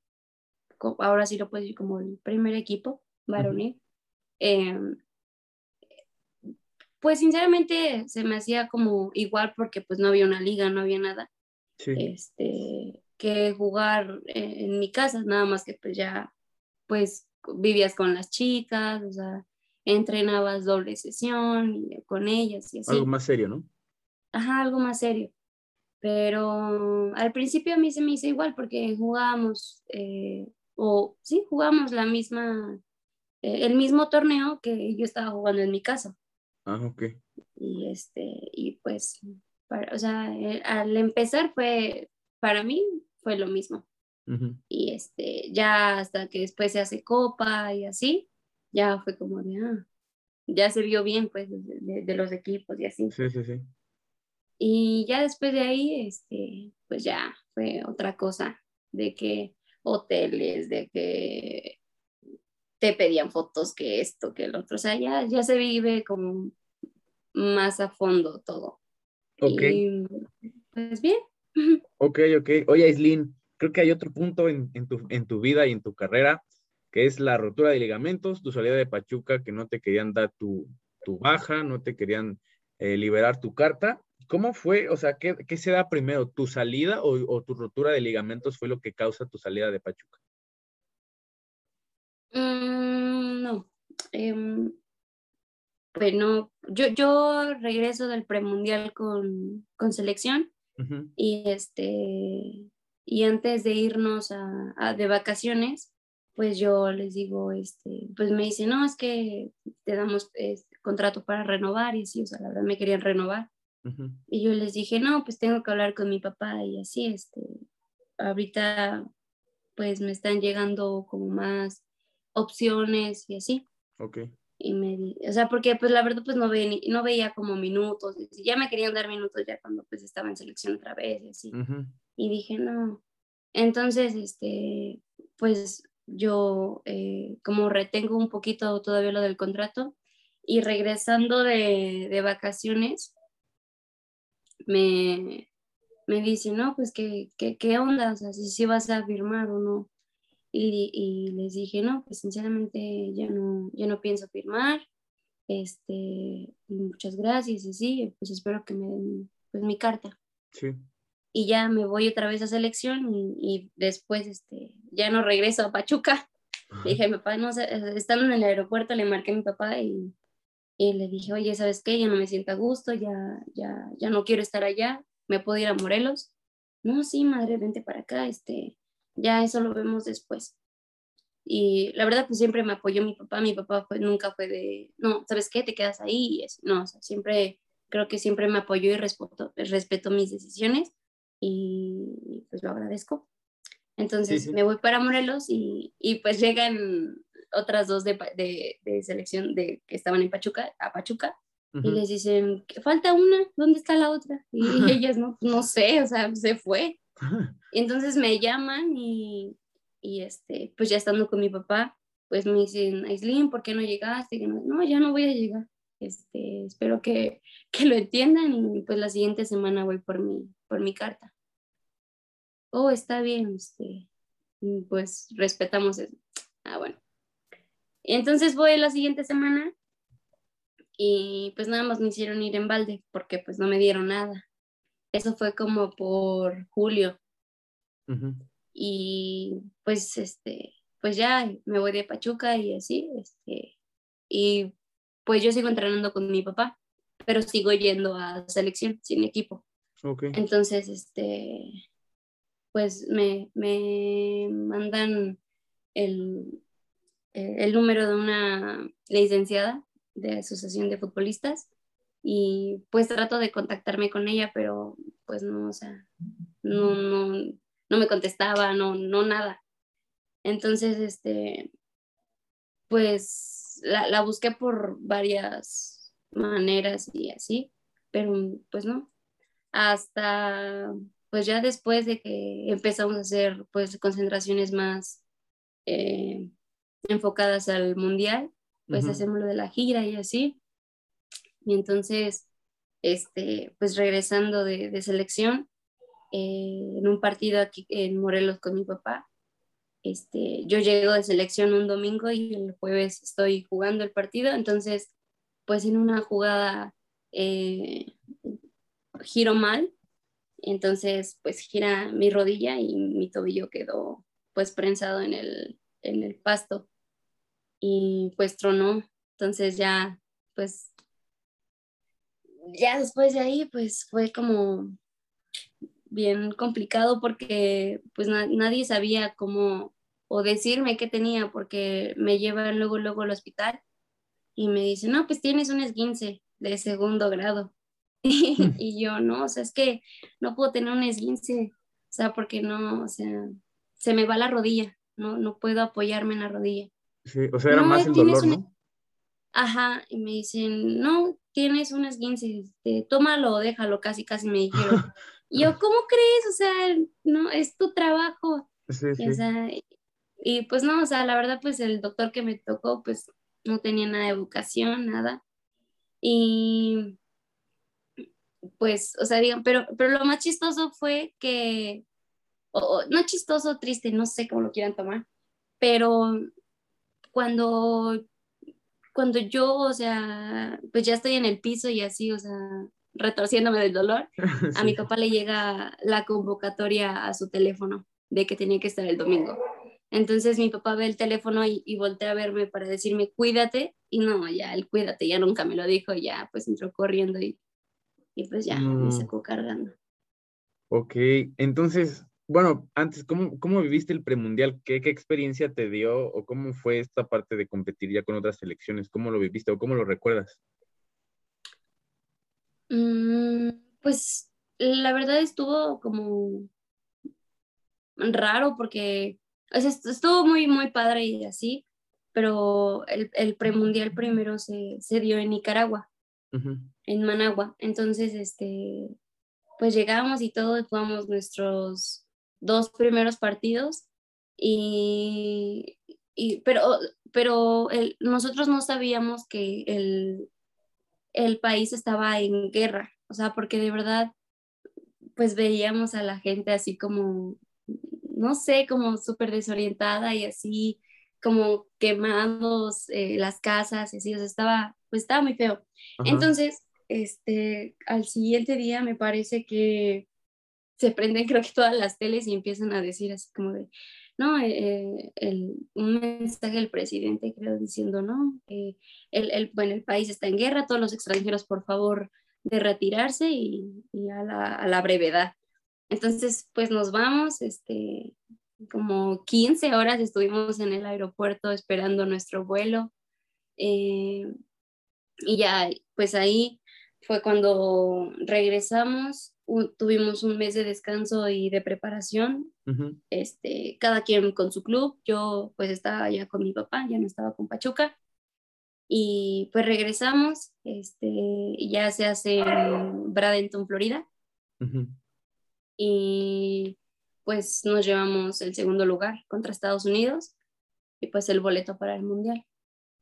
ahora sí lo puedo decir como el primer equipo varonil. Em, pues sinceramente se me hacía como igual porque pues no había una liga, no había nada. Este, que jugar en, mi casa, nada más que pues ya pues vivías con las chicas, o sea, entrenabas doble sesión con ellas y así. Algo más serio, ¿no? Ajá, algo más serio. Pero al principio a mí se me hizo igual porque jugábamos, eh, o sí, jugamos la misma, eh, el mismo torneo que yo estaba jugando en mi casa. Ah, ok. Y, este, y pues, o sea, eh, al empezar fue, para mí fue lo mismo. Y este, ya hasta que después se hace copa y así, ya fue como de, ah, ya se vio bien pues de, de los equipos y así. Sí, sí, sí. Y ya después de ahí, este, pues ya fue otra cosa, de que hoteles, de que te pedían fotos que esto, que el otro, o sea, ya, ya se vive como más a fondo todo. Ok. pues bien. Ok, ok. Oye, Aislin, creo que hay otro punto en, tu, en tu vida y en tu carrera, que es la rotura de ligamentos, tu salida de Pachuca, que no te querían dar tu, tu baja, no te querían eh, liberar tu carta. ¿Cómo fue? O sea, ¿qué, se da primero? ¿Tu salida o, tu rotura de ligamentos fue lo que causa tu salida de Pachuca? Mm, no. Em, bueno, yo, yo regreso del premundial con, con selección y este y antes de irnos a, de vacaciones, pues yo les digo, este, pues me dicen, no, es que te damos este, contrato para renovar y sí, o sea, la verdad me querían renovar. Y yo les dije, no, pues tengo que hablar con mi papá y así, este, ahorita pues me están llegando como más opciones y así. Ok. y me o sea, porque pues la verdad pues no, veía, no veía como minutos, ya me querían dar minutos ya cuando pues estaba en selección otra vez y así. Y dije, no. Entonces, este, pues yo eh, como retengo un poquito todavía lo del contrato y regresando de, de vacaciones, me, me dice, no, pues qué, qué, onda, si, vas a firmar o no. Y, les dije, no, pues sinceramente ya no, no pienso firmar, este, muchas gracias, y sí, pues espero que me den pues mi carta. Sí. Y ya me voy otra vez a selección y, después este, ya no regreso a Pachuca. Le dije a mi papá, no, estando en el aeropuerto, le marqué a mi papá y, y le dije, oye, ¿sabes qué? Ya no me siento a gusto, ya, ya, ya no quiero estar allá, ¿me puedo ir a Morelos? No, sí, madre, vente para acá, este, ya eso lo vemos después. Y la verdad, pues siempre me apoyó mi papá, mi papá fue, nunca fue de, no, ¿sabes qué? Te quedas ahí, y no, o sea, siempre, creo que siempre me apoyó y respetó, respetó mis decisiones y pues lo agradezco. Entonces me voy para Morelos y, y, pues llegan otras dos de, de, de, selección de, que estaban en Pachuca, a Pachuca, y les dicen, falta una, ¿dónde está la otra? Y ellas no, no sé, o sea, se fue. Y entonces me llaman y, y, este, pues ya estando con mi papá, pues me dicen, Aislin, ¿por qué no llegaste? Y no, ya no voy a llegar. Este, espero que, que, lo entiendan y pues la siguiente semana voy por mi, por mi carta. Oh, está bien, este, pues respetamos eso. Ah, bueno. Entonces voy la siguiente semana y pues nada más me hicieron ir en balde porque pues no me dieron nada. Eso fue como por julio. Y pues este, pues ya me voy de Pachuca y así, este, y pues yo sigo entrenando con mi papá, pero sigo yendo a selección sin equipo. Entonces, este, pues me, me mandan el, el número de una licenciada de asociación de futbolistas y pues trato de contactarme con ella, pero pues no, o sea, no, no, no me contestaba, no, no nada. Entonces, este, pues la, la busqué por varias maneras y así, pero pues no. Hasta, pues ya después de que empezamos a hacer pues concentraciones más eh, enfocadas al mundial, pues hacemos lo de la gira y así. Y entonces, este, pues regresando de, de selección, eh, en un partido aquí en Morelos con mi papá, este, yo llego de selección un domingo y el jueves estoy jugando el partido, entonces, pues en una jugada eh, giro mal, entonces pues gira mi rodilla y mi tobillo quedó pues prensado en el, en el pasto y pues tronó. Entonces ya, pues, ya después de ahí, pues fue como bien complicado porque pues nadie sabía cómo o decirme qué tenía porque me llevan luego, luego al hospital y me dicen, no, pues tienes un esguince de segundo grado. y yo, no, o sea, es que no puedo tener un esguince, o sea, porque no, o sea, se me va la rodilla, no, no puedo apoyarme en la rodilla. Sí, o sea, era más el dolor, ¿no? Ajá, y me dicen, no, tienes un esguince, este, tómalo o déjalo, casi, casi me dijeron. y yo, ¿cómo crees? O sea, no, es tu trabajo. Sí, sí. Y, pues no, o sea, la verdad, pues el doctor que me tocó, pues no tenía nada de educación, nada. Y pues, o sea, digan, pero, pero lo más chistoso fue que, o, no chistoso, triste, no sé cómo lo quieran tomar, pero cuando, cuando yo, o sea, pues ya estoy en el piso y así, o sea, retorciéndome del dolor, a mi papá le llega la convocatoria a su teléfono de que tenía que estar el domingo. Entonces mi papá ve el teléfono y, y, voltea a verme para decirme, cuídate. Y no, ya el cuídate ya nunca me lo dijo, ya pues entró corriendo y, y pues ya me sacó cargando. Ok, entonces bueno, antes, ¿cómo, cómo viviste el premundial? ¿Qué, ¿Qué experiencia te dio o cómo fue esta parte de competir ya con otras selecciones? ¿Cómo lo viviste o cómo lo recuerdas? Mm, pues la verdad estuvo como raro porque o sea, estuvo muy, muy padre y así, pero el, el premundial primero se, se, dio en Nicaragua, en Managua. Entonces, este, pues llegamos y todos jugamos nuestros dos primeros partidos y, y pero, pero el, nosotros no sabíamos que el, el país estaba en guerra, o sea, porque de verdad, pues veíamos a la gente así como, no sé, como súper desorientada y así como quemados eh, las casas y así, o sea, estaba, pues estaba muy feo. Entonces, este, al siguiente día me parece que se prenden creo que todas las teles y empiezan a decir así como de, no, eh, el, un mensaje del presidente creo diciendo, no, el, el, bueno, el país está en guerra, todos los extranjeros por favor de retirarse y, y a, la, a, la, brevedad. Entonces, pues nos vamos, este, como 15 horas estuvimos en el aeropuerto esperando nuestro vuelo. Eh, y ya, pues ahí fue cuando regresamos, tuvimos un mes de descanso y de preparación, este, cada quien con su club, yo pues estaba ya con mi papá, ya no estaba con Pachuca, y pues regresamos, este, ya se hace en Bradenton, Florida, y pues nos llevamos el segundo lugar contra Estados Unidos, y pues el boleto para el Mundial.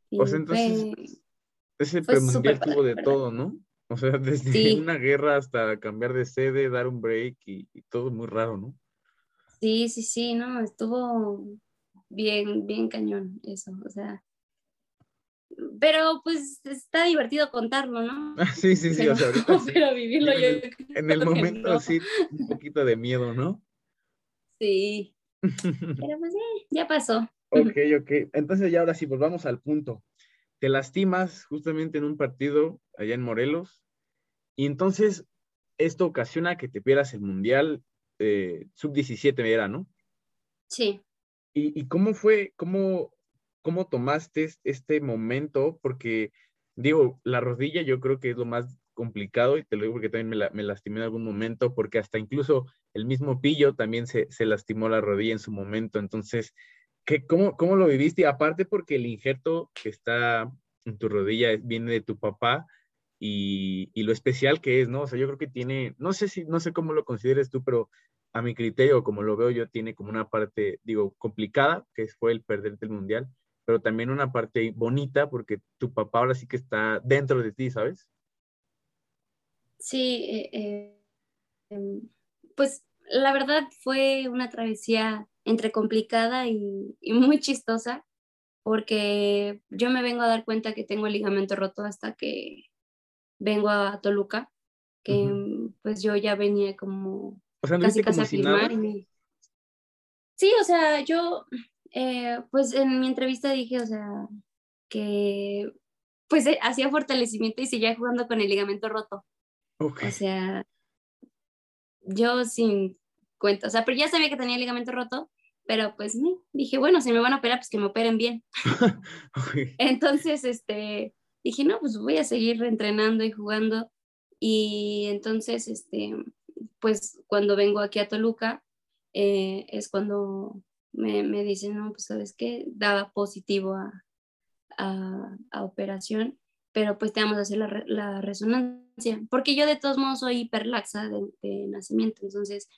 pues entonces, ese premundial tuvo de todo, ¿no? O sea, desde una guerra hasta cambiar de sede, dar un break y, todo muy raro, ¿no? Sí, sí, sí, no, estuvo bien, bien cañón eso, o sea. Pero pues está divertido contarlo, ¿no? sí, sí, sí, o sea, ahorita sí. Pero vivirlo en yo. El, en el momento sí, un poquito de miedo, ¿no? Sí. Pero pues eh, ya pasó. Ok, ok. Entonces ya ahora sí, pues vamos al punto. Te lastimas justamente en un partido allá en Morelos y entonces, esto ocasiona que te pierdas el Mundial eh, Sub-17, era, ¿no? Sí. ¿Y, ¿Y, cómo fue, cómo, cómo tomaste este momento? Porque, digo, la rodilla yo creo que es lo más complicado y te lo digo porque también me, me lastimé en algún momento, porque hasta incluso el mismo Pillo también se, se lastimó la rodilla en su momento. Entonces, ¿qué, cómo, ¿cómo lo viviste? Y aparte porque el injerto que está en tu rodilla viene de tu papá, y, lo especial que es, ¿no? O sea, yo creo que tiene, no sé si, no sé cómo lo consideres tú, pero a mi criterio, como lo veo yo, tiene como una parte, digo, complicada, que fue el perderte el mundial, pero también una parte bonita, porque tu papá ahora sí que está dentro de ti, ¿sabes? Sí, eh, eh, em, pues la verdad fue una travesía entre complicada y, y, muy chistosa, porque yo me vengo a dar cuenta que tengo el ligamento roto hasta que vengo a Toluca, que pues yo ya venía como o sea, casi casi a firmar. Sí, o sea, yo eh, pues en mi entrevista dije, o sea, que pues eh, hacía fortalecimiento y seguía jugando con el ligamento roto. O sea, yo sin cuenta, o sea, pero ya sabía que tenía el ligamento roto, pero pues dije, bueno, si me van a operar, pues que me operen bien. Entonces, este, dije, no, pues voy a seguir entrenando y jugando. Y entonces, este, pues cuando vengo aquí a Toluca, eh, es cuando me, me, dicen, no, pues sabes qué, daba positivo a, a, a, operación, pero pues te vamos a hacer la, la, resonancia, porque yo de todos modos soy hiperlaxa de, de, nacimiento, entonces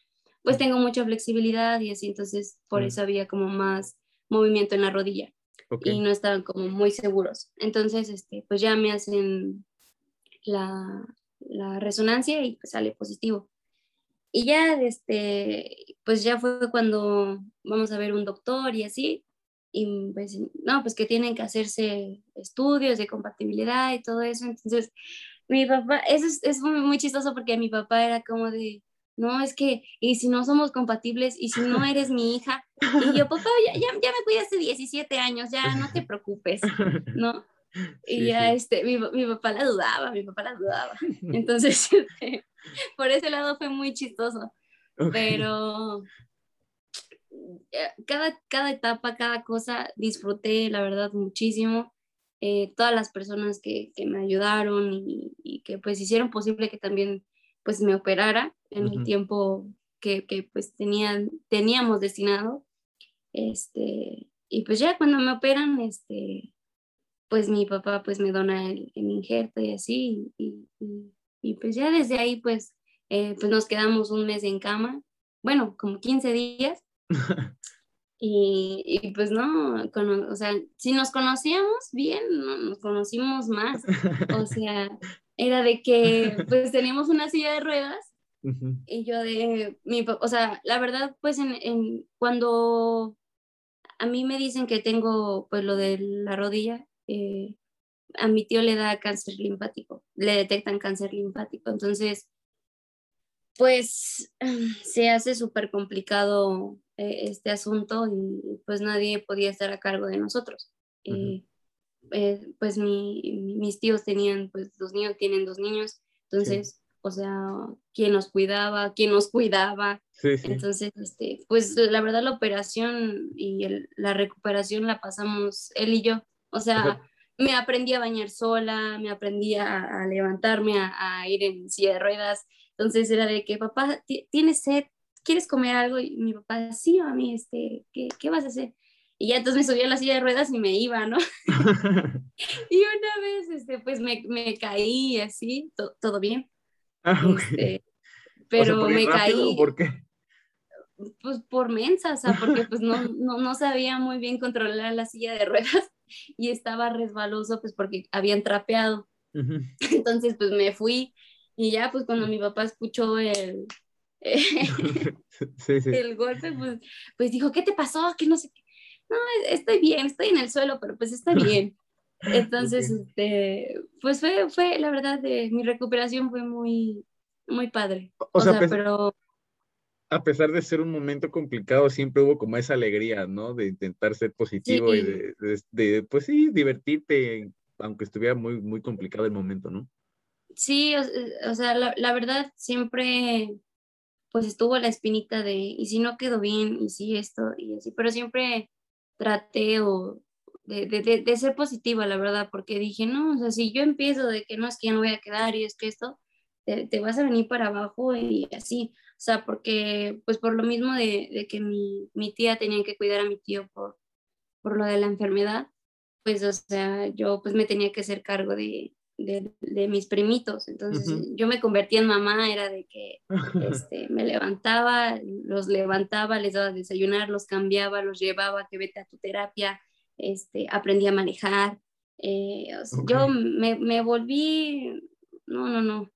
pues tengo mucha flexibilidad y así, entonces por eso había como más movimiento en la rodilla y no estaban como muy seguros. Entonces, este, pues ya me hacen la, la resonancia y pues sale positivo. Y ya, este, pues ya fue cuando vamos a ver un doctor y así, y pues, no, pues que tienen que hacerse estudios de compatibilidad y todo eso. Entonces, mi papá, eso es, es muy, muy chistoso porque mi papá era como de, no, es que, y si no somos compatibles, y si no eres mi hija, y yo, papá, ya, ya, ya me cuidaste hace 17 años, ya no te preocupes, ¿no? Y ya, este, mi, mi, papá la dudaba, mi papá la dudaba. Entonces, este, por ese lado fue muy chistoso, pero eh, cada, cada etapa, cada cosa, disfruté, la verdad, muchísimo. Eh, todas las personas que, que me ayudaron y, y, que pues hicieron posible que también pues me operara en el tiempo que, que, pues tenían, teníamos destinado. Este, y pues ya cuando me operan, este, pues mi papá pues me dona el, injerto y así, y, y, pues ya desde ahí pues, eh, pues nos quedamos un mes en cama, bueno, como 15 días. y, y, pues no, o sea, si nos conocíamos bien, no, nos conocimos más. O sea, era de que pues teníamos una silla de ruedas y yo de, mi, o sea, la verdad pues en, en, cuando a mí me dicen que tengo pues lo de la rodilla, eh, a mi tío le da cáncer linfático, le detectan cáncer linfático, entonces pues se hace súper complicado eh, este asunto y pues nadie podía estar a cargo de nosotros. Eh, pues mi, mis tíos tenían pues dos niños, tienen dos niños, entonces, o sea, quién nos cuidaba, quién nos cuidaba. Entonces, este, pues la verdad la operación y la recuperación la pasamos él y yo. O sea, me aprendí a bañar sola, me aprendí a, levantarme, a, ir en silla de ruedas. Entonces era de que, papá, ¿tienes sed? ¿Quieres comer algo? Y mi papá, sí, a mí, este, ¿qué, ¿qué vas a hacer? Y ya entonces me subí a la silla de ruedas y me iba, ¿no? y una vez, este, pues me, me caí así, todo bien. Ah, este, pero me caí. ¿Por qué? Pues por mensa, o sea, porque pues no, no, no sabía muy bien controlar la silla de ruedas y estaba resbaloso pues porque habían trapeado. Entonces pues me fui y ya pues cuando mi papá escuchó el, el golpe, pues, pues dijo, ¿qué te pasó? Que no sé qué. No, estoy bien, estoy en el suelo, pero pues está bien. Entonces, este, pues fue, fue, la verdad, de, mi recuperación fue muy, muy padre. O, sea, pero a pesar de ser un momento complicado, siempre hubo como esa alegría, ¿no? De intentar ser positivo y de, pues sí, divertirte, aunque estuviera muy, muy complicado el momento, ¿no? Sí, o, sea, la, verdad siempre, pues estuvo la espinita de, y si no quedó bien, y si esto, y así, pero siempre traté o de, de, de, ser positiva, la verdad, porque dije, no, o sea, si yo empiezo de que no es que ya no voy a quedar y es que esto, te, te vas a venir para abajo y así. O sea, porque, pues por lo mismo de, que mi, mi, tía tenía que cuidar a mi tío por, por lo de la enfermedad, pues, o sea, yo pues me tenía que hacer cargo de, de, mis primitos. Entonces yo me convertí en mamá, era de que este, me levantaba, los levantaba, les daba desayunar, los cambiaba, los llevaba, que vete a tu terapia, este, aprendí a manejar. Eh, yo me, me volví, no, no, no,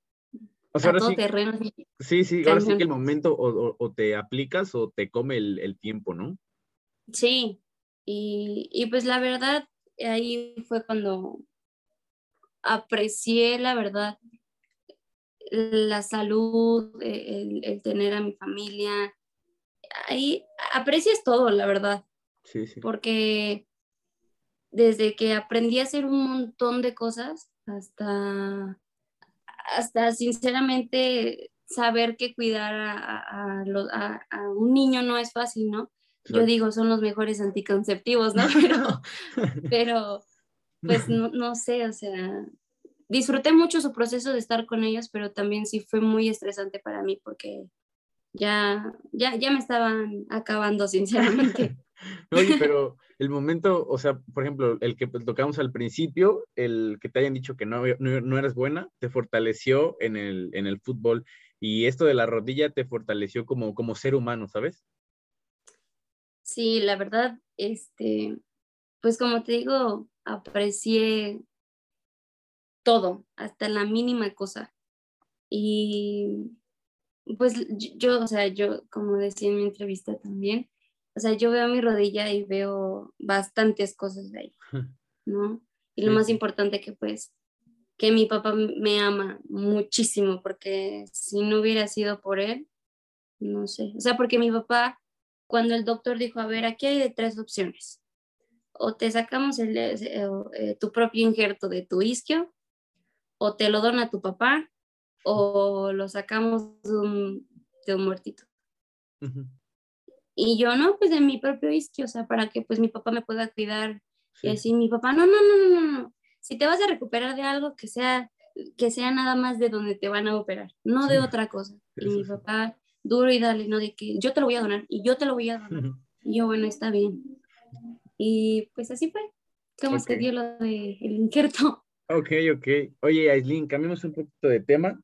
o sea, sí, terreno. Sí, sí, ahora sí que el momento o, te aplicas o te come el, tiempo, ¿no? Sí, y, pues la verdad, ahí fue cuando aprecié la verdad la salud, el, el, tener a mi familia. Ahí aprecias todo, la verdad. Sí, sí. Porque desde que aprendí a hacer un montón de cosas hasta hasta sinceramente saber que cuidar a, un niño no es fácil, ¿no? Yo digo, son los mejores anticonceptivos, ¿no? Pero, pero pues no, no, sé, o sea, disfruté mucho su proceso de estar con ellos, pero también sí fue muy estresante para mí porque ya, ya, ya me estaban acabando, sinceramente. Oye, pero el momento, o sea, por ejemplo, el que tocamos al principio, el que te hayan dicho que no, no, eres buena, te fortaleció en el, en el fútbol y esto de la rodilla te fortaleció como, como ser humano, ¿sabes? Sí, la verdad, este, pues como te digo, aprecié todo, hasta la mínima cosa. Y pues yo, o sea, yo, como decía en mi entrevista también, o sea, yo veo mi rodilla y veo bastantes cosas de ahí, ¿no? Y lo más importante que pues, que mi papá me ama muchísimo, porque si no hubiera sido por él, no sé, o sea, porque mi papá, cuando el doctor dijo, a ver, aquí hay de tres opciones, o te sacamos el, eh, tu propio injerto de tu isquio, o te lo dona tu papá, o lo sacamos de un, de un muertito. Y yo, no, pues de mi propio isquio, o sea, para que pues mi papá me pueda cuidar. Y así mi papá, no, no, no, no, no, si te vas a recuperar de algo que sea, que sea nada más de donde te van a operar, no de otra cosa. Y mi papá, duro y dale, ¿no? De que yo te lo voy a donar y yo te lo voy a donar. Y yo, bueno, está bien. Y pues así fue, como se dio lo del el injerto. Ok, ok. Oye, Aislin, cambiemos un poquito de tema.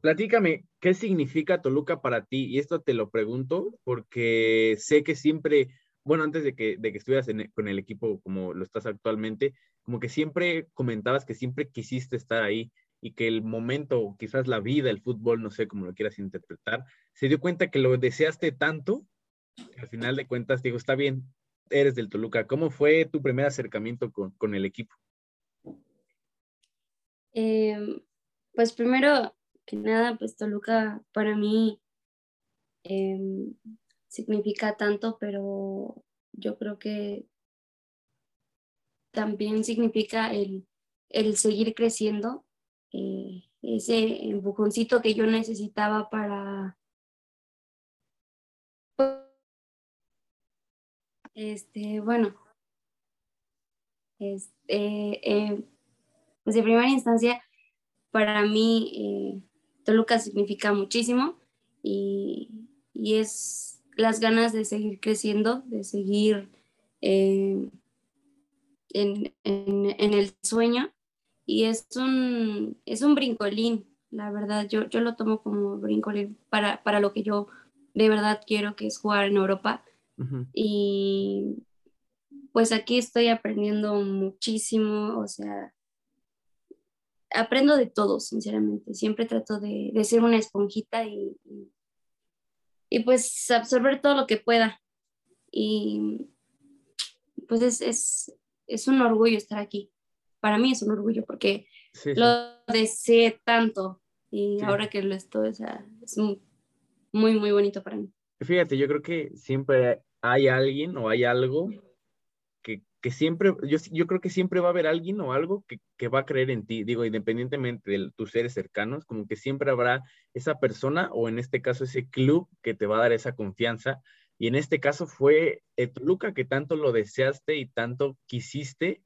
Platícame, ¿qué significa Toluca para ti? Y esto te lo pregunto porque sé que siempre, bueno, antes de que, de que estuvieras con el equipo como lo estás actualmente, como que siempre comentabas que siempre quisiste estar ahí y que el momento, quizás la vida, el fútbol, no sé cómo lo quieras interpretar, se dio cuenta que lo deseaste tanto, que al final de cuentas digo, está bien, eres del Toluca. ¿Cómo fue tu primer acercamiento con, con el equipo? Em, pues primero que nada, pues Toluca para mí em, significa tanto, pero yo creo que también significa el, el seguir creciendo eh, ese empujoncito que yo necesitaba para este bueno este eh, pues de primera instancia para mí eh, Toluca significa muchísimo y, es las ganas de seguir creciendo de seguir en, en, en el sueño y es un, es un brincolín, la verdad, yo, yo lo tomo como brincolín para, para lo que yo de verdad quiero, que es jugar en Europa. Y pues aquí estoy aprendiendo muchísimo, o sea, aprendo de todo, sinceramente. Siempre trato de, de ser una esponjita y, y, pues absorber todo lo que pueda. Y pues es, es, es un orgullo estar aquí para mí es un orgullo porque lo deseé tanto y ahora que lo estoy, o sea, es muy, muy bonito para mí. Fíjate, yo creo que siempre hay alguien o hay algo que, siempre, yo, yo, creo que siempre va a haber alguien o algo que, que, va a creer en ti, digo, independientemente de tus seres cercanos, como que siempre habrá esa persona o en este caso ese club que te va a dar esa confianza. Y en este caso fue Toluca que tanto lo deseaste y tanto quisiste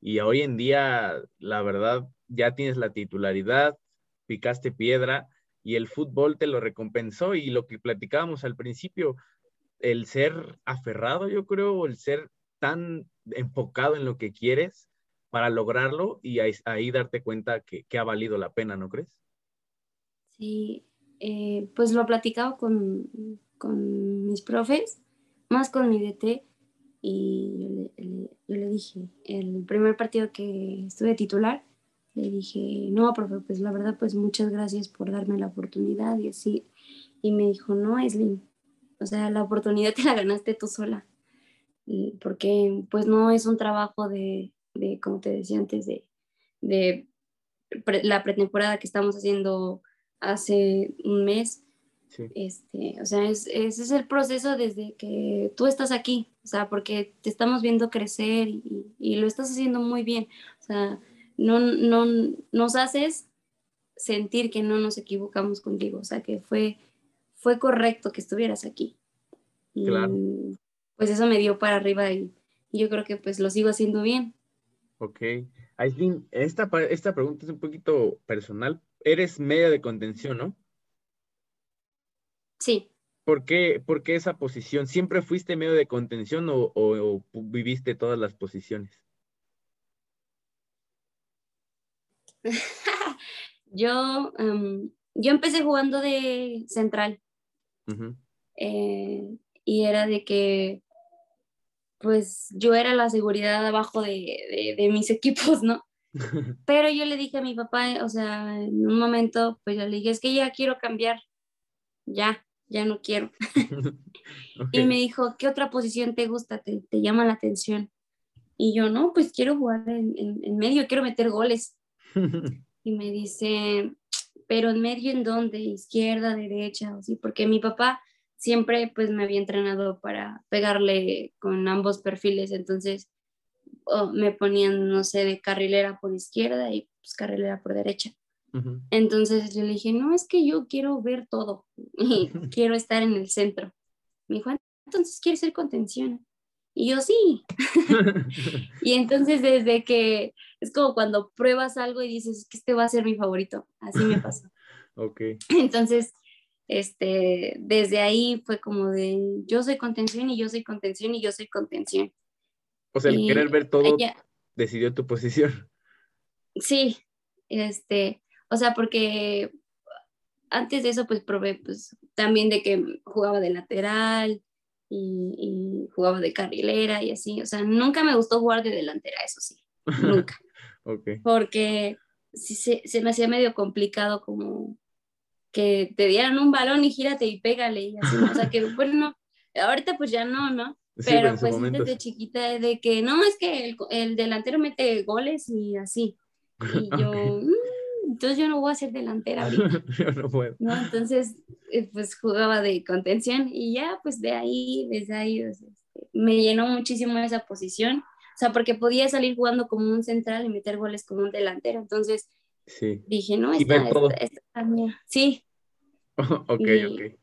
y hoy en día, la verdad, ya tienes la titularidad, picaste piedra y el fútbol te lo recompensó y lo que platicábamos al principio, el ser aferrado, yo creo, el ser tan enfocado en lo que quieres para lograrlo y ahí, darte cuenta que, ha valido la pena, ¿no crees? Sí, eh, pues lo he platicado con, con mis profes, más con mi DT, y yo le, dije, el primer partido que estuve titular, le dije, no, profe, pues la verdad, pues muchas gracias por darme la oportunidad y así. Y me dijo, no, Eslin, o sea, la oportunidad te la ganaste tú sola, porque pues no es un trabajo de, de como te decía antes, de, de la pretemporada que estamos haciendo hace un mes, este, o sea, es, ese es el proceso desde que tú estás aquí, o sea, porque te estamos viendo crecer y, y lo estás haciendo muy bien. O sea, no, no nos haces sentir que no nos equivocamos contigo, o sea, que fue, fue correcto que estuvieras aquí. Claro. Pues eso me dio para arriba y, yo creo que pues lo sigo haciendo bien. Ok. Aislinn, esta, esta pregunta es un poquito personal. Eres media de contención, ¿no? Sí. ¿Por qué, esa posición? ¿Siempre fuiste medio de contención o, viviste todas las posiciones? yo, em, yo empecé jugando de central. Eh, y era de que, pues yo era la seguridad abajo de, de mis equipos, ¿no? Pero yo le dije a mi papá, o sea, en un momento, pues yo le dije, es que ya quiero cambiar, ya, ya no quiero. Y me dijo, ¿qué otra posición te gusta? ¿Te, llama la atención? Y yo, no, pues quiero jugar en, en, medio, quiero meter goles. y me dice, pero en medio en dónde, izquierda, derecha, o sí, porque mi papá siempre pues me había entrenado para pegarle con ambos perfiles, entonces me ponían, no sé, de carrilera por izquierda y pues carrilera por derecha. Entonces yo le dije, no, es que yo quiero ver todo y quiero estar en el centro. Me dijo, entonces quieres ser contención. Y yo sí. y entonces desde que es como cuando pruebas algo y dices que este va a ser mi favorito. Así me pasó. ok. Entonces, este, desde ahí fue como de yo soy contención y yo soy contención y yo soy contención. O sea, el querer ver todo decidió tu posición. Sí, este, o sea, porque antes de eso, pues probé, pues también de que jugaba de lateral y, jugaba de carrilera y así. O sea, nunca me gustó jugar de delantera, eso sí, nunca. Porque sí, se, se me hacía medio complicado como que te dieran un balón y gírate y pégale y así. O sea, que bueno, ahorita pues ya no, ¿no? Pero pues desde chiquita de que no, es que el, el, delantero mete goles y así. Y yo, mm, entonces yo no voy a ser delantera ahorita. yo no puedo. ¿no? Entonces, eh, pues jugaba de contención y ya, pues de ahí, desde ahí, este, me llenó muchísimo esa posición. O sea, porque podía salir jugando como un central y meter goles como un delantero. Entonces, sí. dije, no, esta, esta, esta, esta, Sí. ok, y, ok.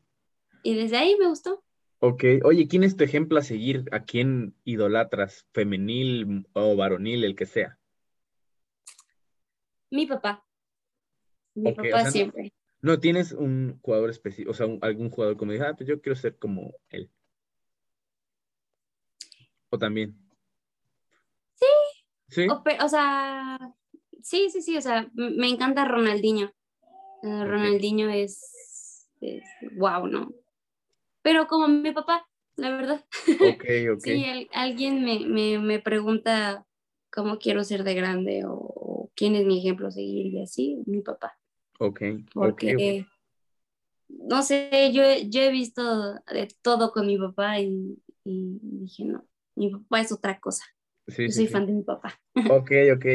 Y desde ahí me gustó. Ok, oye, ¿quién es tu ejemplo a seguir? ¿A quién idolatras? ¿Femenil o varonil, el que sea? Mi papá. Mi papá siempre. No, tienes un jugador específico, o sea, algún jugador como dice, ah, pues yo quiero ser como él. O también. Sí. Sí. O, sea, sí, sí, sí, o sea, me encanta Ronaldinho. Uh, Ronaldinho es, es, wow, ¿no? pero como mi papá, la verdad. Ok, ok. sí, alguien me, me, pregunta cómo quiero ser de grande o, quién es mi ejemplo a seguir y así, mi papá. Ok. Porque, no sé, yo, yo he visto de todo con mi papá y, dije, no, mi papá es otra cosa. Sí, yo soy fan de mi papá. Ok, ok.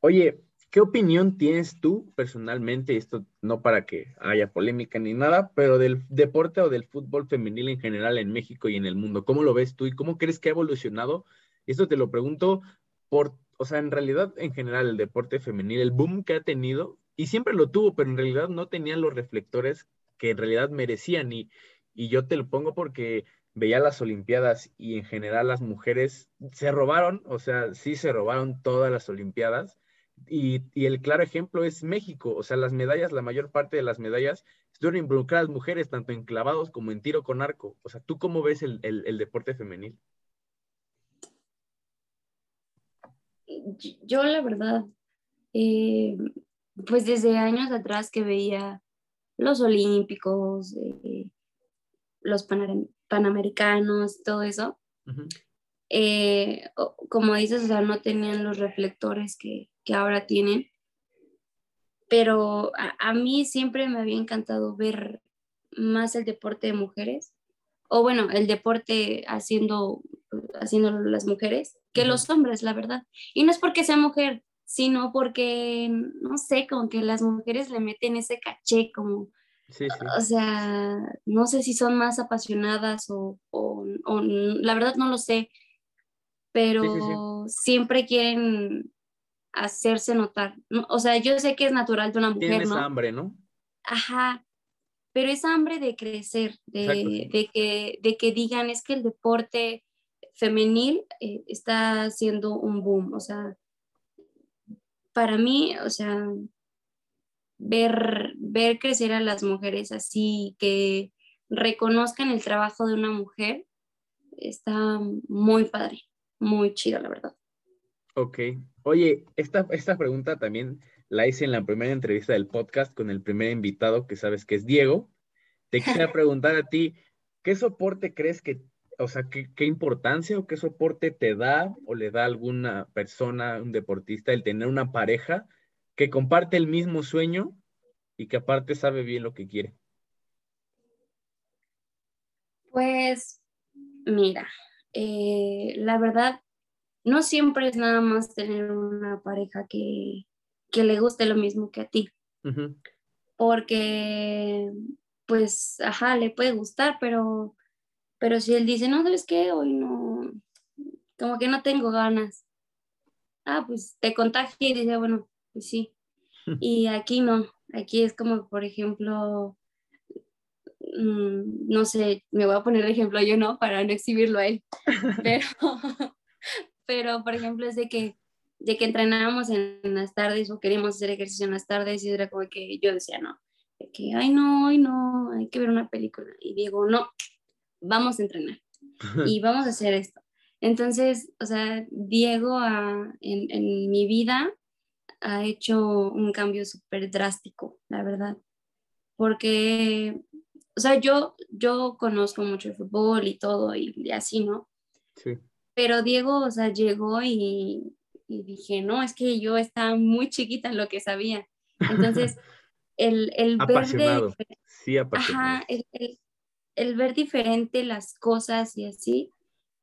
Oye, ¿Qué opinión tienes tú personalmente, esto no para que haya polémica ni nada, pero del deporte o del fútbol femenil en general en México y en el mundo? ¿Cómo lo ves tú y cómo crees que ha evolucionado? Esto te lo pregunto por, o sea, en realidad en general el deporte femenil, el boom que ha tenido, y siempre lo tuvo, pero en realidad no tenían los reflectores que en realidad merecían. Y, y yo te lo pongo porque veía las Olimpiadas y en general las mujeres se robaron, o sea, sí se robaron todas las Olimpiadas y, el claro ejemplo es México. O sea, las medallas, la mayor parte de las medallas estuvieron involucradas mujeres, tanto en clavados como en tiro con arco. O sea, ¿tú cómo ves el, deporte femenil? Yo, la verdad, eh, pues desde años atrás que veía los olímpicos, eh, los panamericanos, todo eso, eh, como dices, o sea, no tenían los reflectores que, que ahora tienen. Pero a, mí siempre me había encantado ver más el deporte de mujeres, o bueno, el deporte haciendo, haciendo las mujeres, que los hombres, la verdad. Y no es porque sea mujer, sino porque, no sé, como que las mujeres le meten ese caché, como, o sea, no sé si son más apasionadas o, o, la verdad no lo sé, pero siempre quieren hacerse notar. O sea, yo sé que es natural de una mujer, Tienes ¿no? hambre, ¿no? Ajá, pero es hambre de crecer, de, que, de que digan, es que el deporte femenil eh, está haciendo un boom. O sea, para mí, o sea, ver, ver crecer a las mujeres así, que reconozcan el trabajo de una mujer, está muy padre, muy chido, la verdad. Ok. Oye, esta, esta pregunta también la hice en la primera entrevista del podcast con el primer invitado que sabes que es Diego. Te quisiera preguntar a ti, ¿qué soporte crees que, o sea, qué, qué importancia o qué soporte te da o le da alguna persona, un deportista, el tener una pareja que comparte el mismo sueño y que aparte sabe bien lo que quiere? Pues, mira, eh, la verdad, no siempre es nada más tener una pareja que, le guste lo mismo que a ti. Porque, pues, ajá, le puede gustar, pero, pero si él dice, no, ¿sabes qué? Hoy no, como que no tengo ganas. Ah, pues te contagia y dice, bueno, pues sí. Y aquí no, aquí es como, por ejemplo, mm, no sé, me voy a poner de ejemplo yo no, para no exhibirlo a él, pero pero por ejemplo es de que, de que entrenábamos en las tardes o queríamos hacer ejercicio en las tardes y era como que yo decía, no, de que, ay no, ay no, hay que ver una película. Y digo, no, vamos a entrenar y vamos a hacer esto. Entonces, o sea, Diego en, en, mi vida ha hecho un cambio súper drástico, la verdad. Porque, o sea, yo, yo conozco mucho el fútbol y todo y, así, ¿no? Sí. Pero Diego, o sea, llegó y, y, dije, no, es que yo estaba muy chiquita en lo que sabía. Entonces, el, el ver... Sí, apasionado. Ajá, el, el, el ver diferente las cosas y así,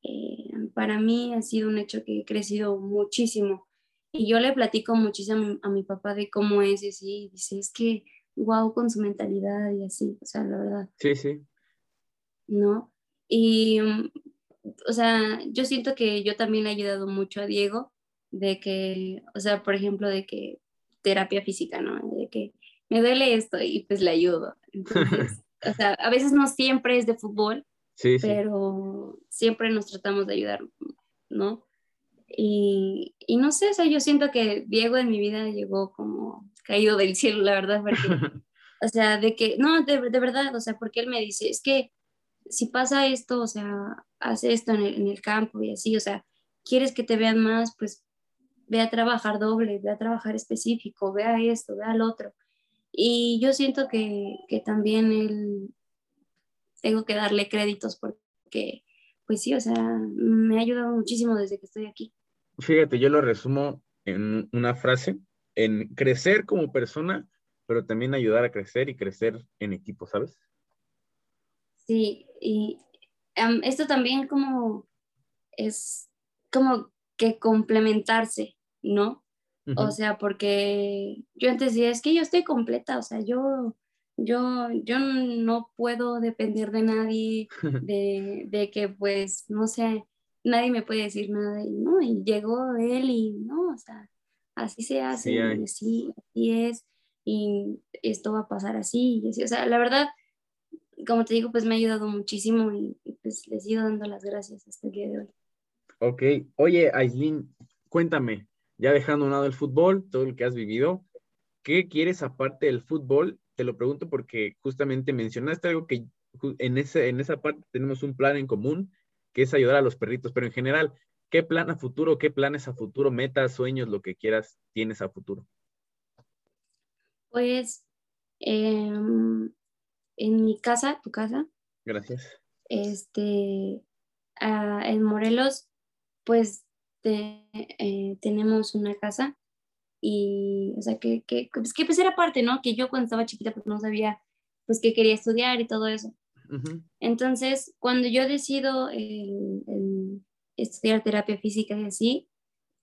eh, para mí ha sido un hecho que he crecido muchísimo. Y yo le platico muchísimo a mi, papá de cómo es y así, dice, es que wow con su mentalidad y así, o sea, la verdad. Sí, sí. ¿No? Y, mm, o sea, yo siento que yo también le he ayudado mucho a Diego, de que, o sea, por ejemplo, de que terapia física, ¿no? De que me duele esto y pues le ayudo. Entonces, o sea, a veces no siempre es de fútbol, pero siempre nos tratamos de ayudar, ¿no? Y, y, no sé, o sea, yo siento que Diego en mi vida llegó como caído del cielo, la verdad, porque, o sea, de que, no, de, de, verdad, o sea, porque él me dice, es que si pasa esto, o sea, hace esto en el, en el campo y así, o sea, quieres que te vean más, pues ve a trabajar doble, ve a trabajar específico, ve a esto, ve al otro. Y yo siento que, que también él, tengo que darle créditos porque, pues sí, o sea, me ha ayudado muchísimo desde que estoy aquí. Fíjate, yo lo resumo en una frase, en crecer como persona, pero también ayudar a crecer y crecer en equipo, ¿sabes? Sí, y esto también como es como que complementarse, ¿no? O sea, porque yo antes decía, es que yo estoy completa, o sea, yo yo, yo no puedo depender de nadie, de, de, que pues, no sé, nadie me puede decir nada, y, ¿no? Y llegó él y, no, o sea, así se hace, y así, es, y esto va a pasar así, y así, o sea, la verdad, como te digo, pues me ha ayudado muchísimo y, pues les sigo dando las gracias hasta el día de hoy. Ok, oye, Aislin, cuéntame, ya dejando a un lado el fútbol, todo lo que has vivido, ¿qué quieres aparte del fútbol te lo pregunto porque justamente mencionaste algo que en, ese, en esa parte tenemos un plan en común, que es ayudar a los perritos, pero en general, ¿qué plan a futuro, qué planes a futuro, metas, sueños, lo que quieras, tienes a futuro? Pues em, en mi casa, tu casa. Gracias. Este, en Morelos, pues eh, tenemos una casa y, o sea, que, que, pues, que pues era parte, ¿no? Que yo cuando estaba chiquita pues no sabía, pues que quería estudiar y todo eso. Entonces, cuando yo decido estudiar terapia física y así,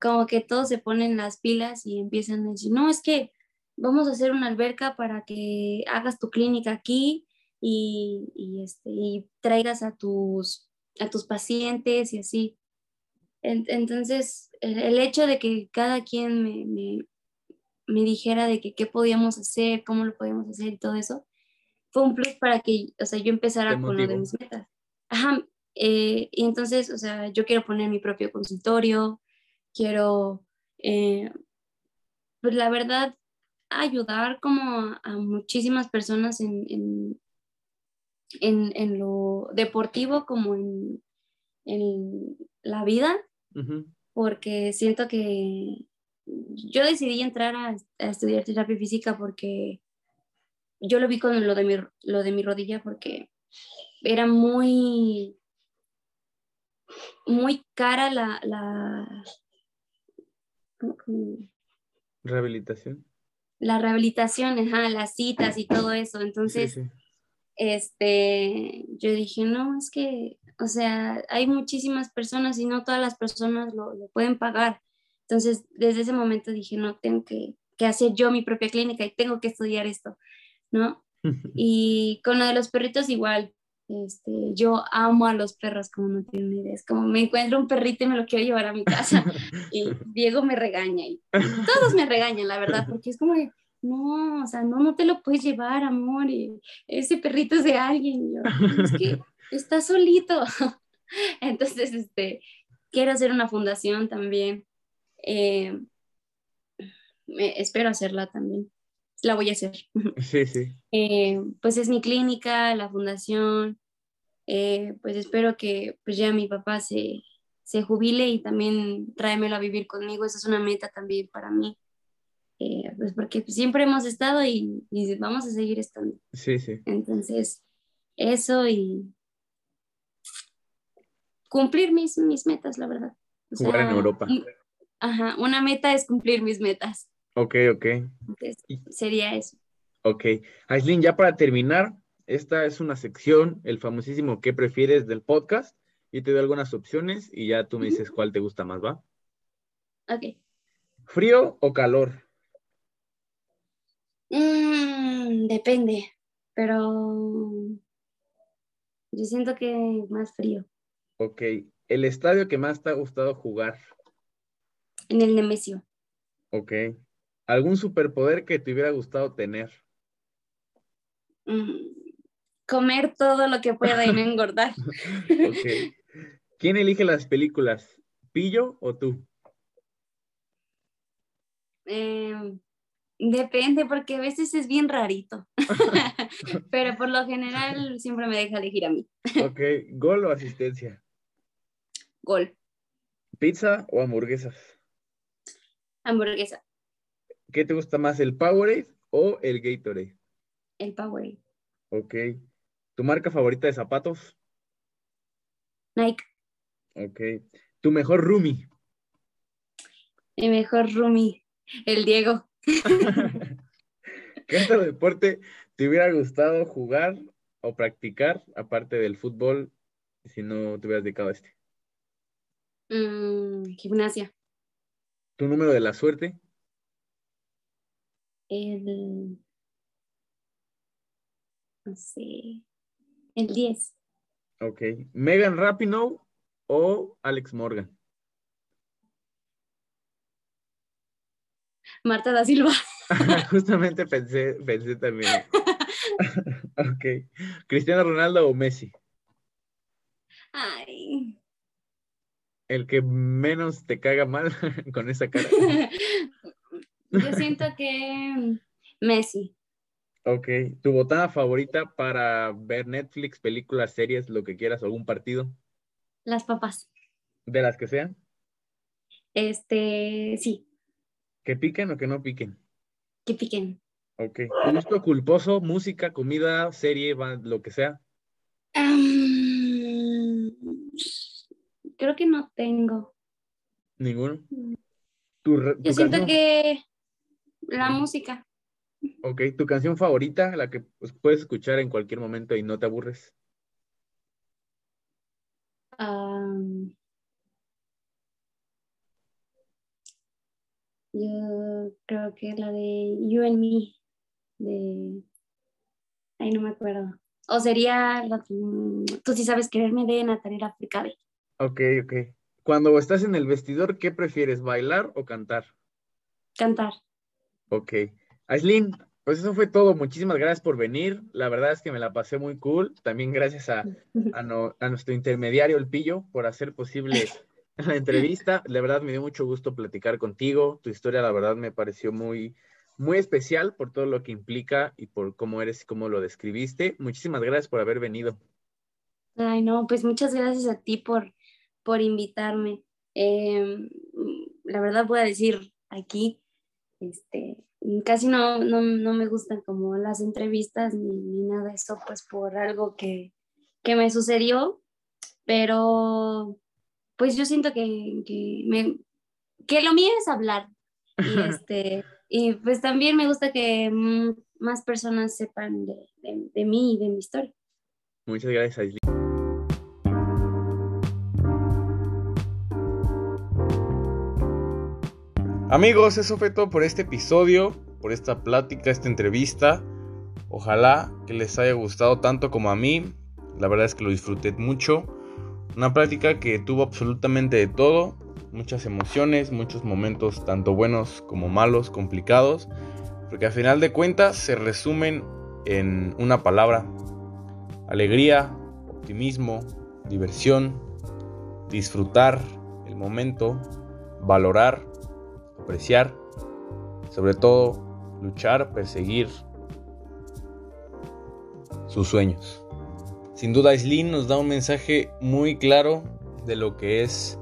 como que todos se ponen las pilas y empiezan a decir, no, es que vamos a hacer una alberca para que hagas tu clínica aquí y, y, este, y traigas a tus, a tus pacientes y así. Entonces, el, hecho de que cada quien me, me, dijera de que qué podíamos hacer, cómo lo podíamos hacer y todo eso, fue un plus para que, o sea, yo empezara con lo de mis metas. Ajá, eh, y entonces, o sea, yo quiero poner mi propio consultorio, quiero, eh, pues la verdad, ayudar como a, muchísimas personas en, en, en, lo deportivo como en, en la vida porque siento que yo decidí entrar a, estudiar terapia física porque yo lo vi con lo de mi, lo de mi rodilla porque era muy, muy cara la, la rehabilitación. La rehabilitación, ajá, las citas y todo eso. Entonces, este, yo dije, no, es que o sea, hay muchísimas personas y no todas las personas lo, pueden pagar. Entonces, desde ese momento dije, no, tengo que, hacer yo mi propia clínica y tengo que estudiar esto, ¿no? y con lo de los perritos igual, este, yo amo a los perros, como no tienen idea. Es como me encuentro un perrito y me lo quiero llevar a mi casa. y Diego me regaña y todos me regañan, la verdad, porque es como que, no, o sea, no, no te lo puedes llevar, amor. Y ese perrito es de alguien. es que está solito. Entonces, este, quiero hacer una fundación también. Eh, espero hacerla también. La voy a hacer. Sí, sí. Eh, pues es mi clínica, la fundación. Eh, pues espero que pues ya mi papá se, se jubile y también tráemelo a vivir conmigo. Esa es una meta también para mí. Eh, pues porque siempre hemos estado y, vamos a seguir estando. Sí, sí. Entonces, eso y cumplir mis, mis metas, la verdad. Jugar en Europa. Ajá, una meta es cumplir mis metas. Ok, ok. sería eso. Ok. Aislinn, ya para terminar, esta es una sección, el famosísimo ¿qué prefieres del podcast? y te doy algunas opciones y ya tú me dices cuál te gusta más, ¿va? Ok. ¿Frío o calor? Mm, depende, pero yo siento que más frío. Ok. ¿El estadio que más te ha gustado jugar? En el Nemesio. Ok. ¿Algún superpoder que te hubiera gustado tener? Mm, comer todo lo que pueda y no engordar. ¿Quién elige las películas? ¿Pillo o tú? Em, depende, porque a veces es bien rarito. Pero por lo general siempre me deja elegir a mí. ok, ¿gol o asistencia? Gol. ¿Pizza o hamburguesas? Hamburguesa. ¿Qué te gusta más, el Powerade o el Gatorade? El Powerade. Ok. ¿Tu marca favorita de zapatos? Nike. Ok. ¿Tu mejor roomie? Mi mejor roomie, el Diego. ¿Qué otro deporte te hubiera gustado jugar o practicar, aparte del fútbol, si no te hubieras dedicado a este? Mm, gimnasia. ¿Tu número de la suerte? El. No sé. El 10. Ok. ¿Megan Rapinoe o Alex Morgan? Marta da Silva. Justamente pensé, pensé también. ok. ¿Cristiano Ronaldo o Messi? Ay. El que menos te caga mal con esa cara. Yo siento que Messi. Ok. ¿Tu botada favorita para ver Netflix, películas, series, lo que quieras, algún partido? Las papas. ¿De las que sean? Este, sí. ¿Que piquen o que no piquen? Que piquen. Ok. ¿Gusto culposo, música, comida, serie, lo que sea? creo que no tengo. ¿Ninguno? Yo siento que la música. Ok, ¿tu canción favorita, la que pues, puedes escuchar en cualquier momento y no te aburres? yo creo que la de You and Me, de... Ay, no me acuerdo. O sería la, Tú sí sabes quererme de Natalia Fricabe. Ok, ok. Cuando estás en el vestidor, ¿qué prefieres, bailar o cantar? Cantar. Ok. Aislinn, pues eso fue todo. Muchísimas gracias por venir. La verdad es que me la pasé muy cool. También gracias a, a, nuestro intermediario, el Pillo, por hacer posible la entrevista. La verdad me dio mucho gusto platicar contigo. Tu historia, la verdad, me pareció muy, muy especial por todo lo que implica y por cómo eres y cómo lo describiste. Muchísimas gracias por haber venido. Ay, no, pues muchas gracias a ti por, por invitarme. Em, la verdad voy a decir aquí, este, casi no, no, no, me gustan como las entrevistas ni, nada de eso, pues por algo que, que, me sucedió, pero pues yo siento que, que, me, que lo mío es hablar. Y, este, y pues también me gusta que más personas sepan de, de, de mí y de mi historia. Muchas gracias, Aislinn. Amigos, eso fue todo por este episodio, por esta plática, esta entrevista. Ojalá que les haya gustado tanto como a mí. La verdad es que lo disfruté mucho. Una plática que tuvo absolutamente de todo. Muchas emociones, muchos momentos tanto buenos como malos, complicados. Porque al final de cuentas se resumen en una palabra. Alegría, optimismo, diversión, disfrutar el momento, valorar apreciar, sobre todo luchar, perseguir sus sueños. Sin duda, Aislinn nos da un mensaje muy claro de lo que es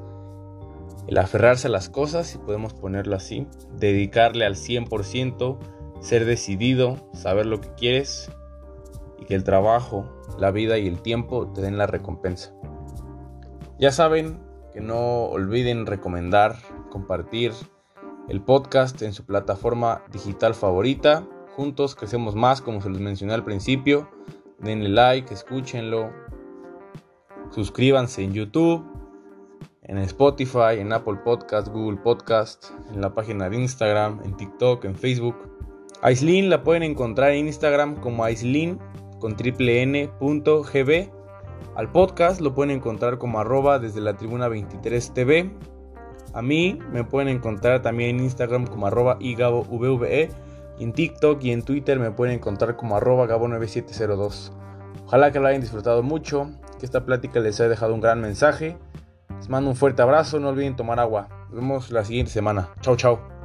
el aferrarse a las cosas, si podemos ponerlo así, dedicarle al 100%, ser decidido, saber lo que quieres y que el trabajo, la vida y el tiempo te den la recompensa. Ya saben que no olviden recomendar, compartir el podcast en su plataforma digital favorita. Juntos crecemos más, como se les mencioné al principio. Denle like, escúchenlo. Suscríbanse en YouTube, en Spotify, en Apple Podcast, Google Podcast, en la página de Instagram, en TikTok, en Facebook. Aislin la pueden encontrar en Instagram como Aislin con triple n.gb. Al podcast lo pueden encontrar como desde la tribuna 23 TV. A mí me pueden encontrar también en Instagram como arroba. Y en TikTok y en Twitter me pueden encontrar como arroba gabo9702. Ojalá que lo hayan disfrutado mucho, que esta plática les haya dejado un gran mensaje. Les mando un fuerte abrazo, no olviden tomar agua. Nos vemos la siguiente semana. Chao, chao.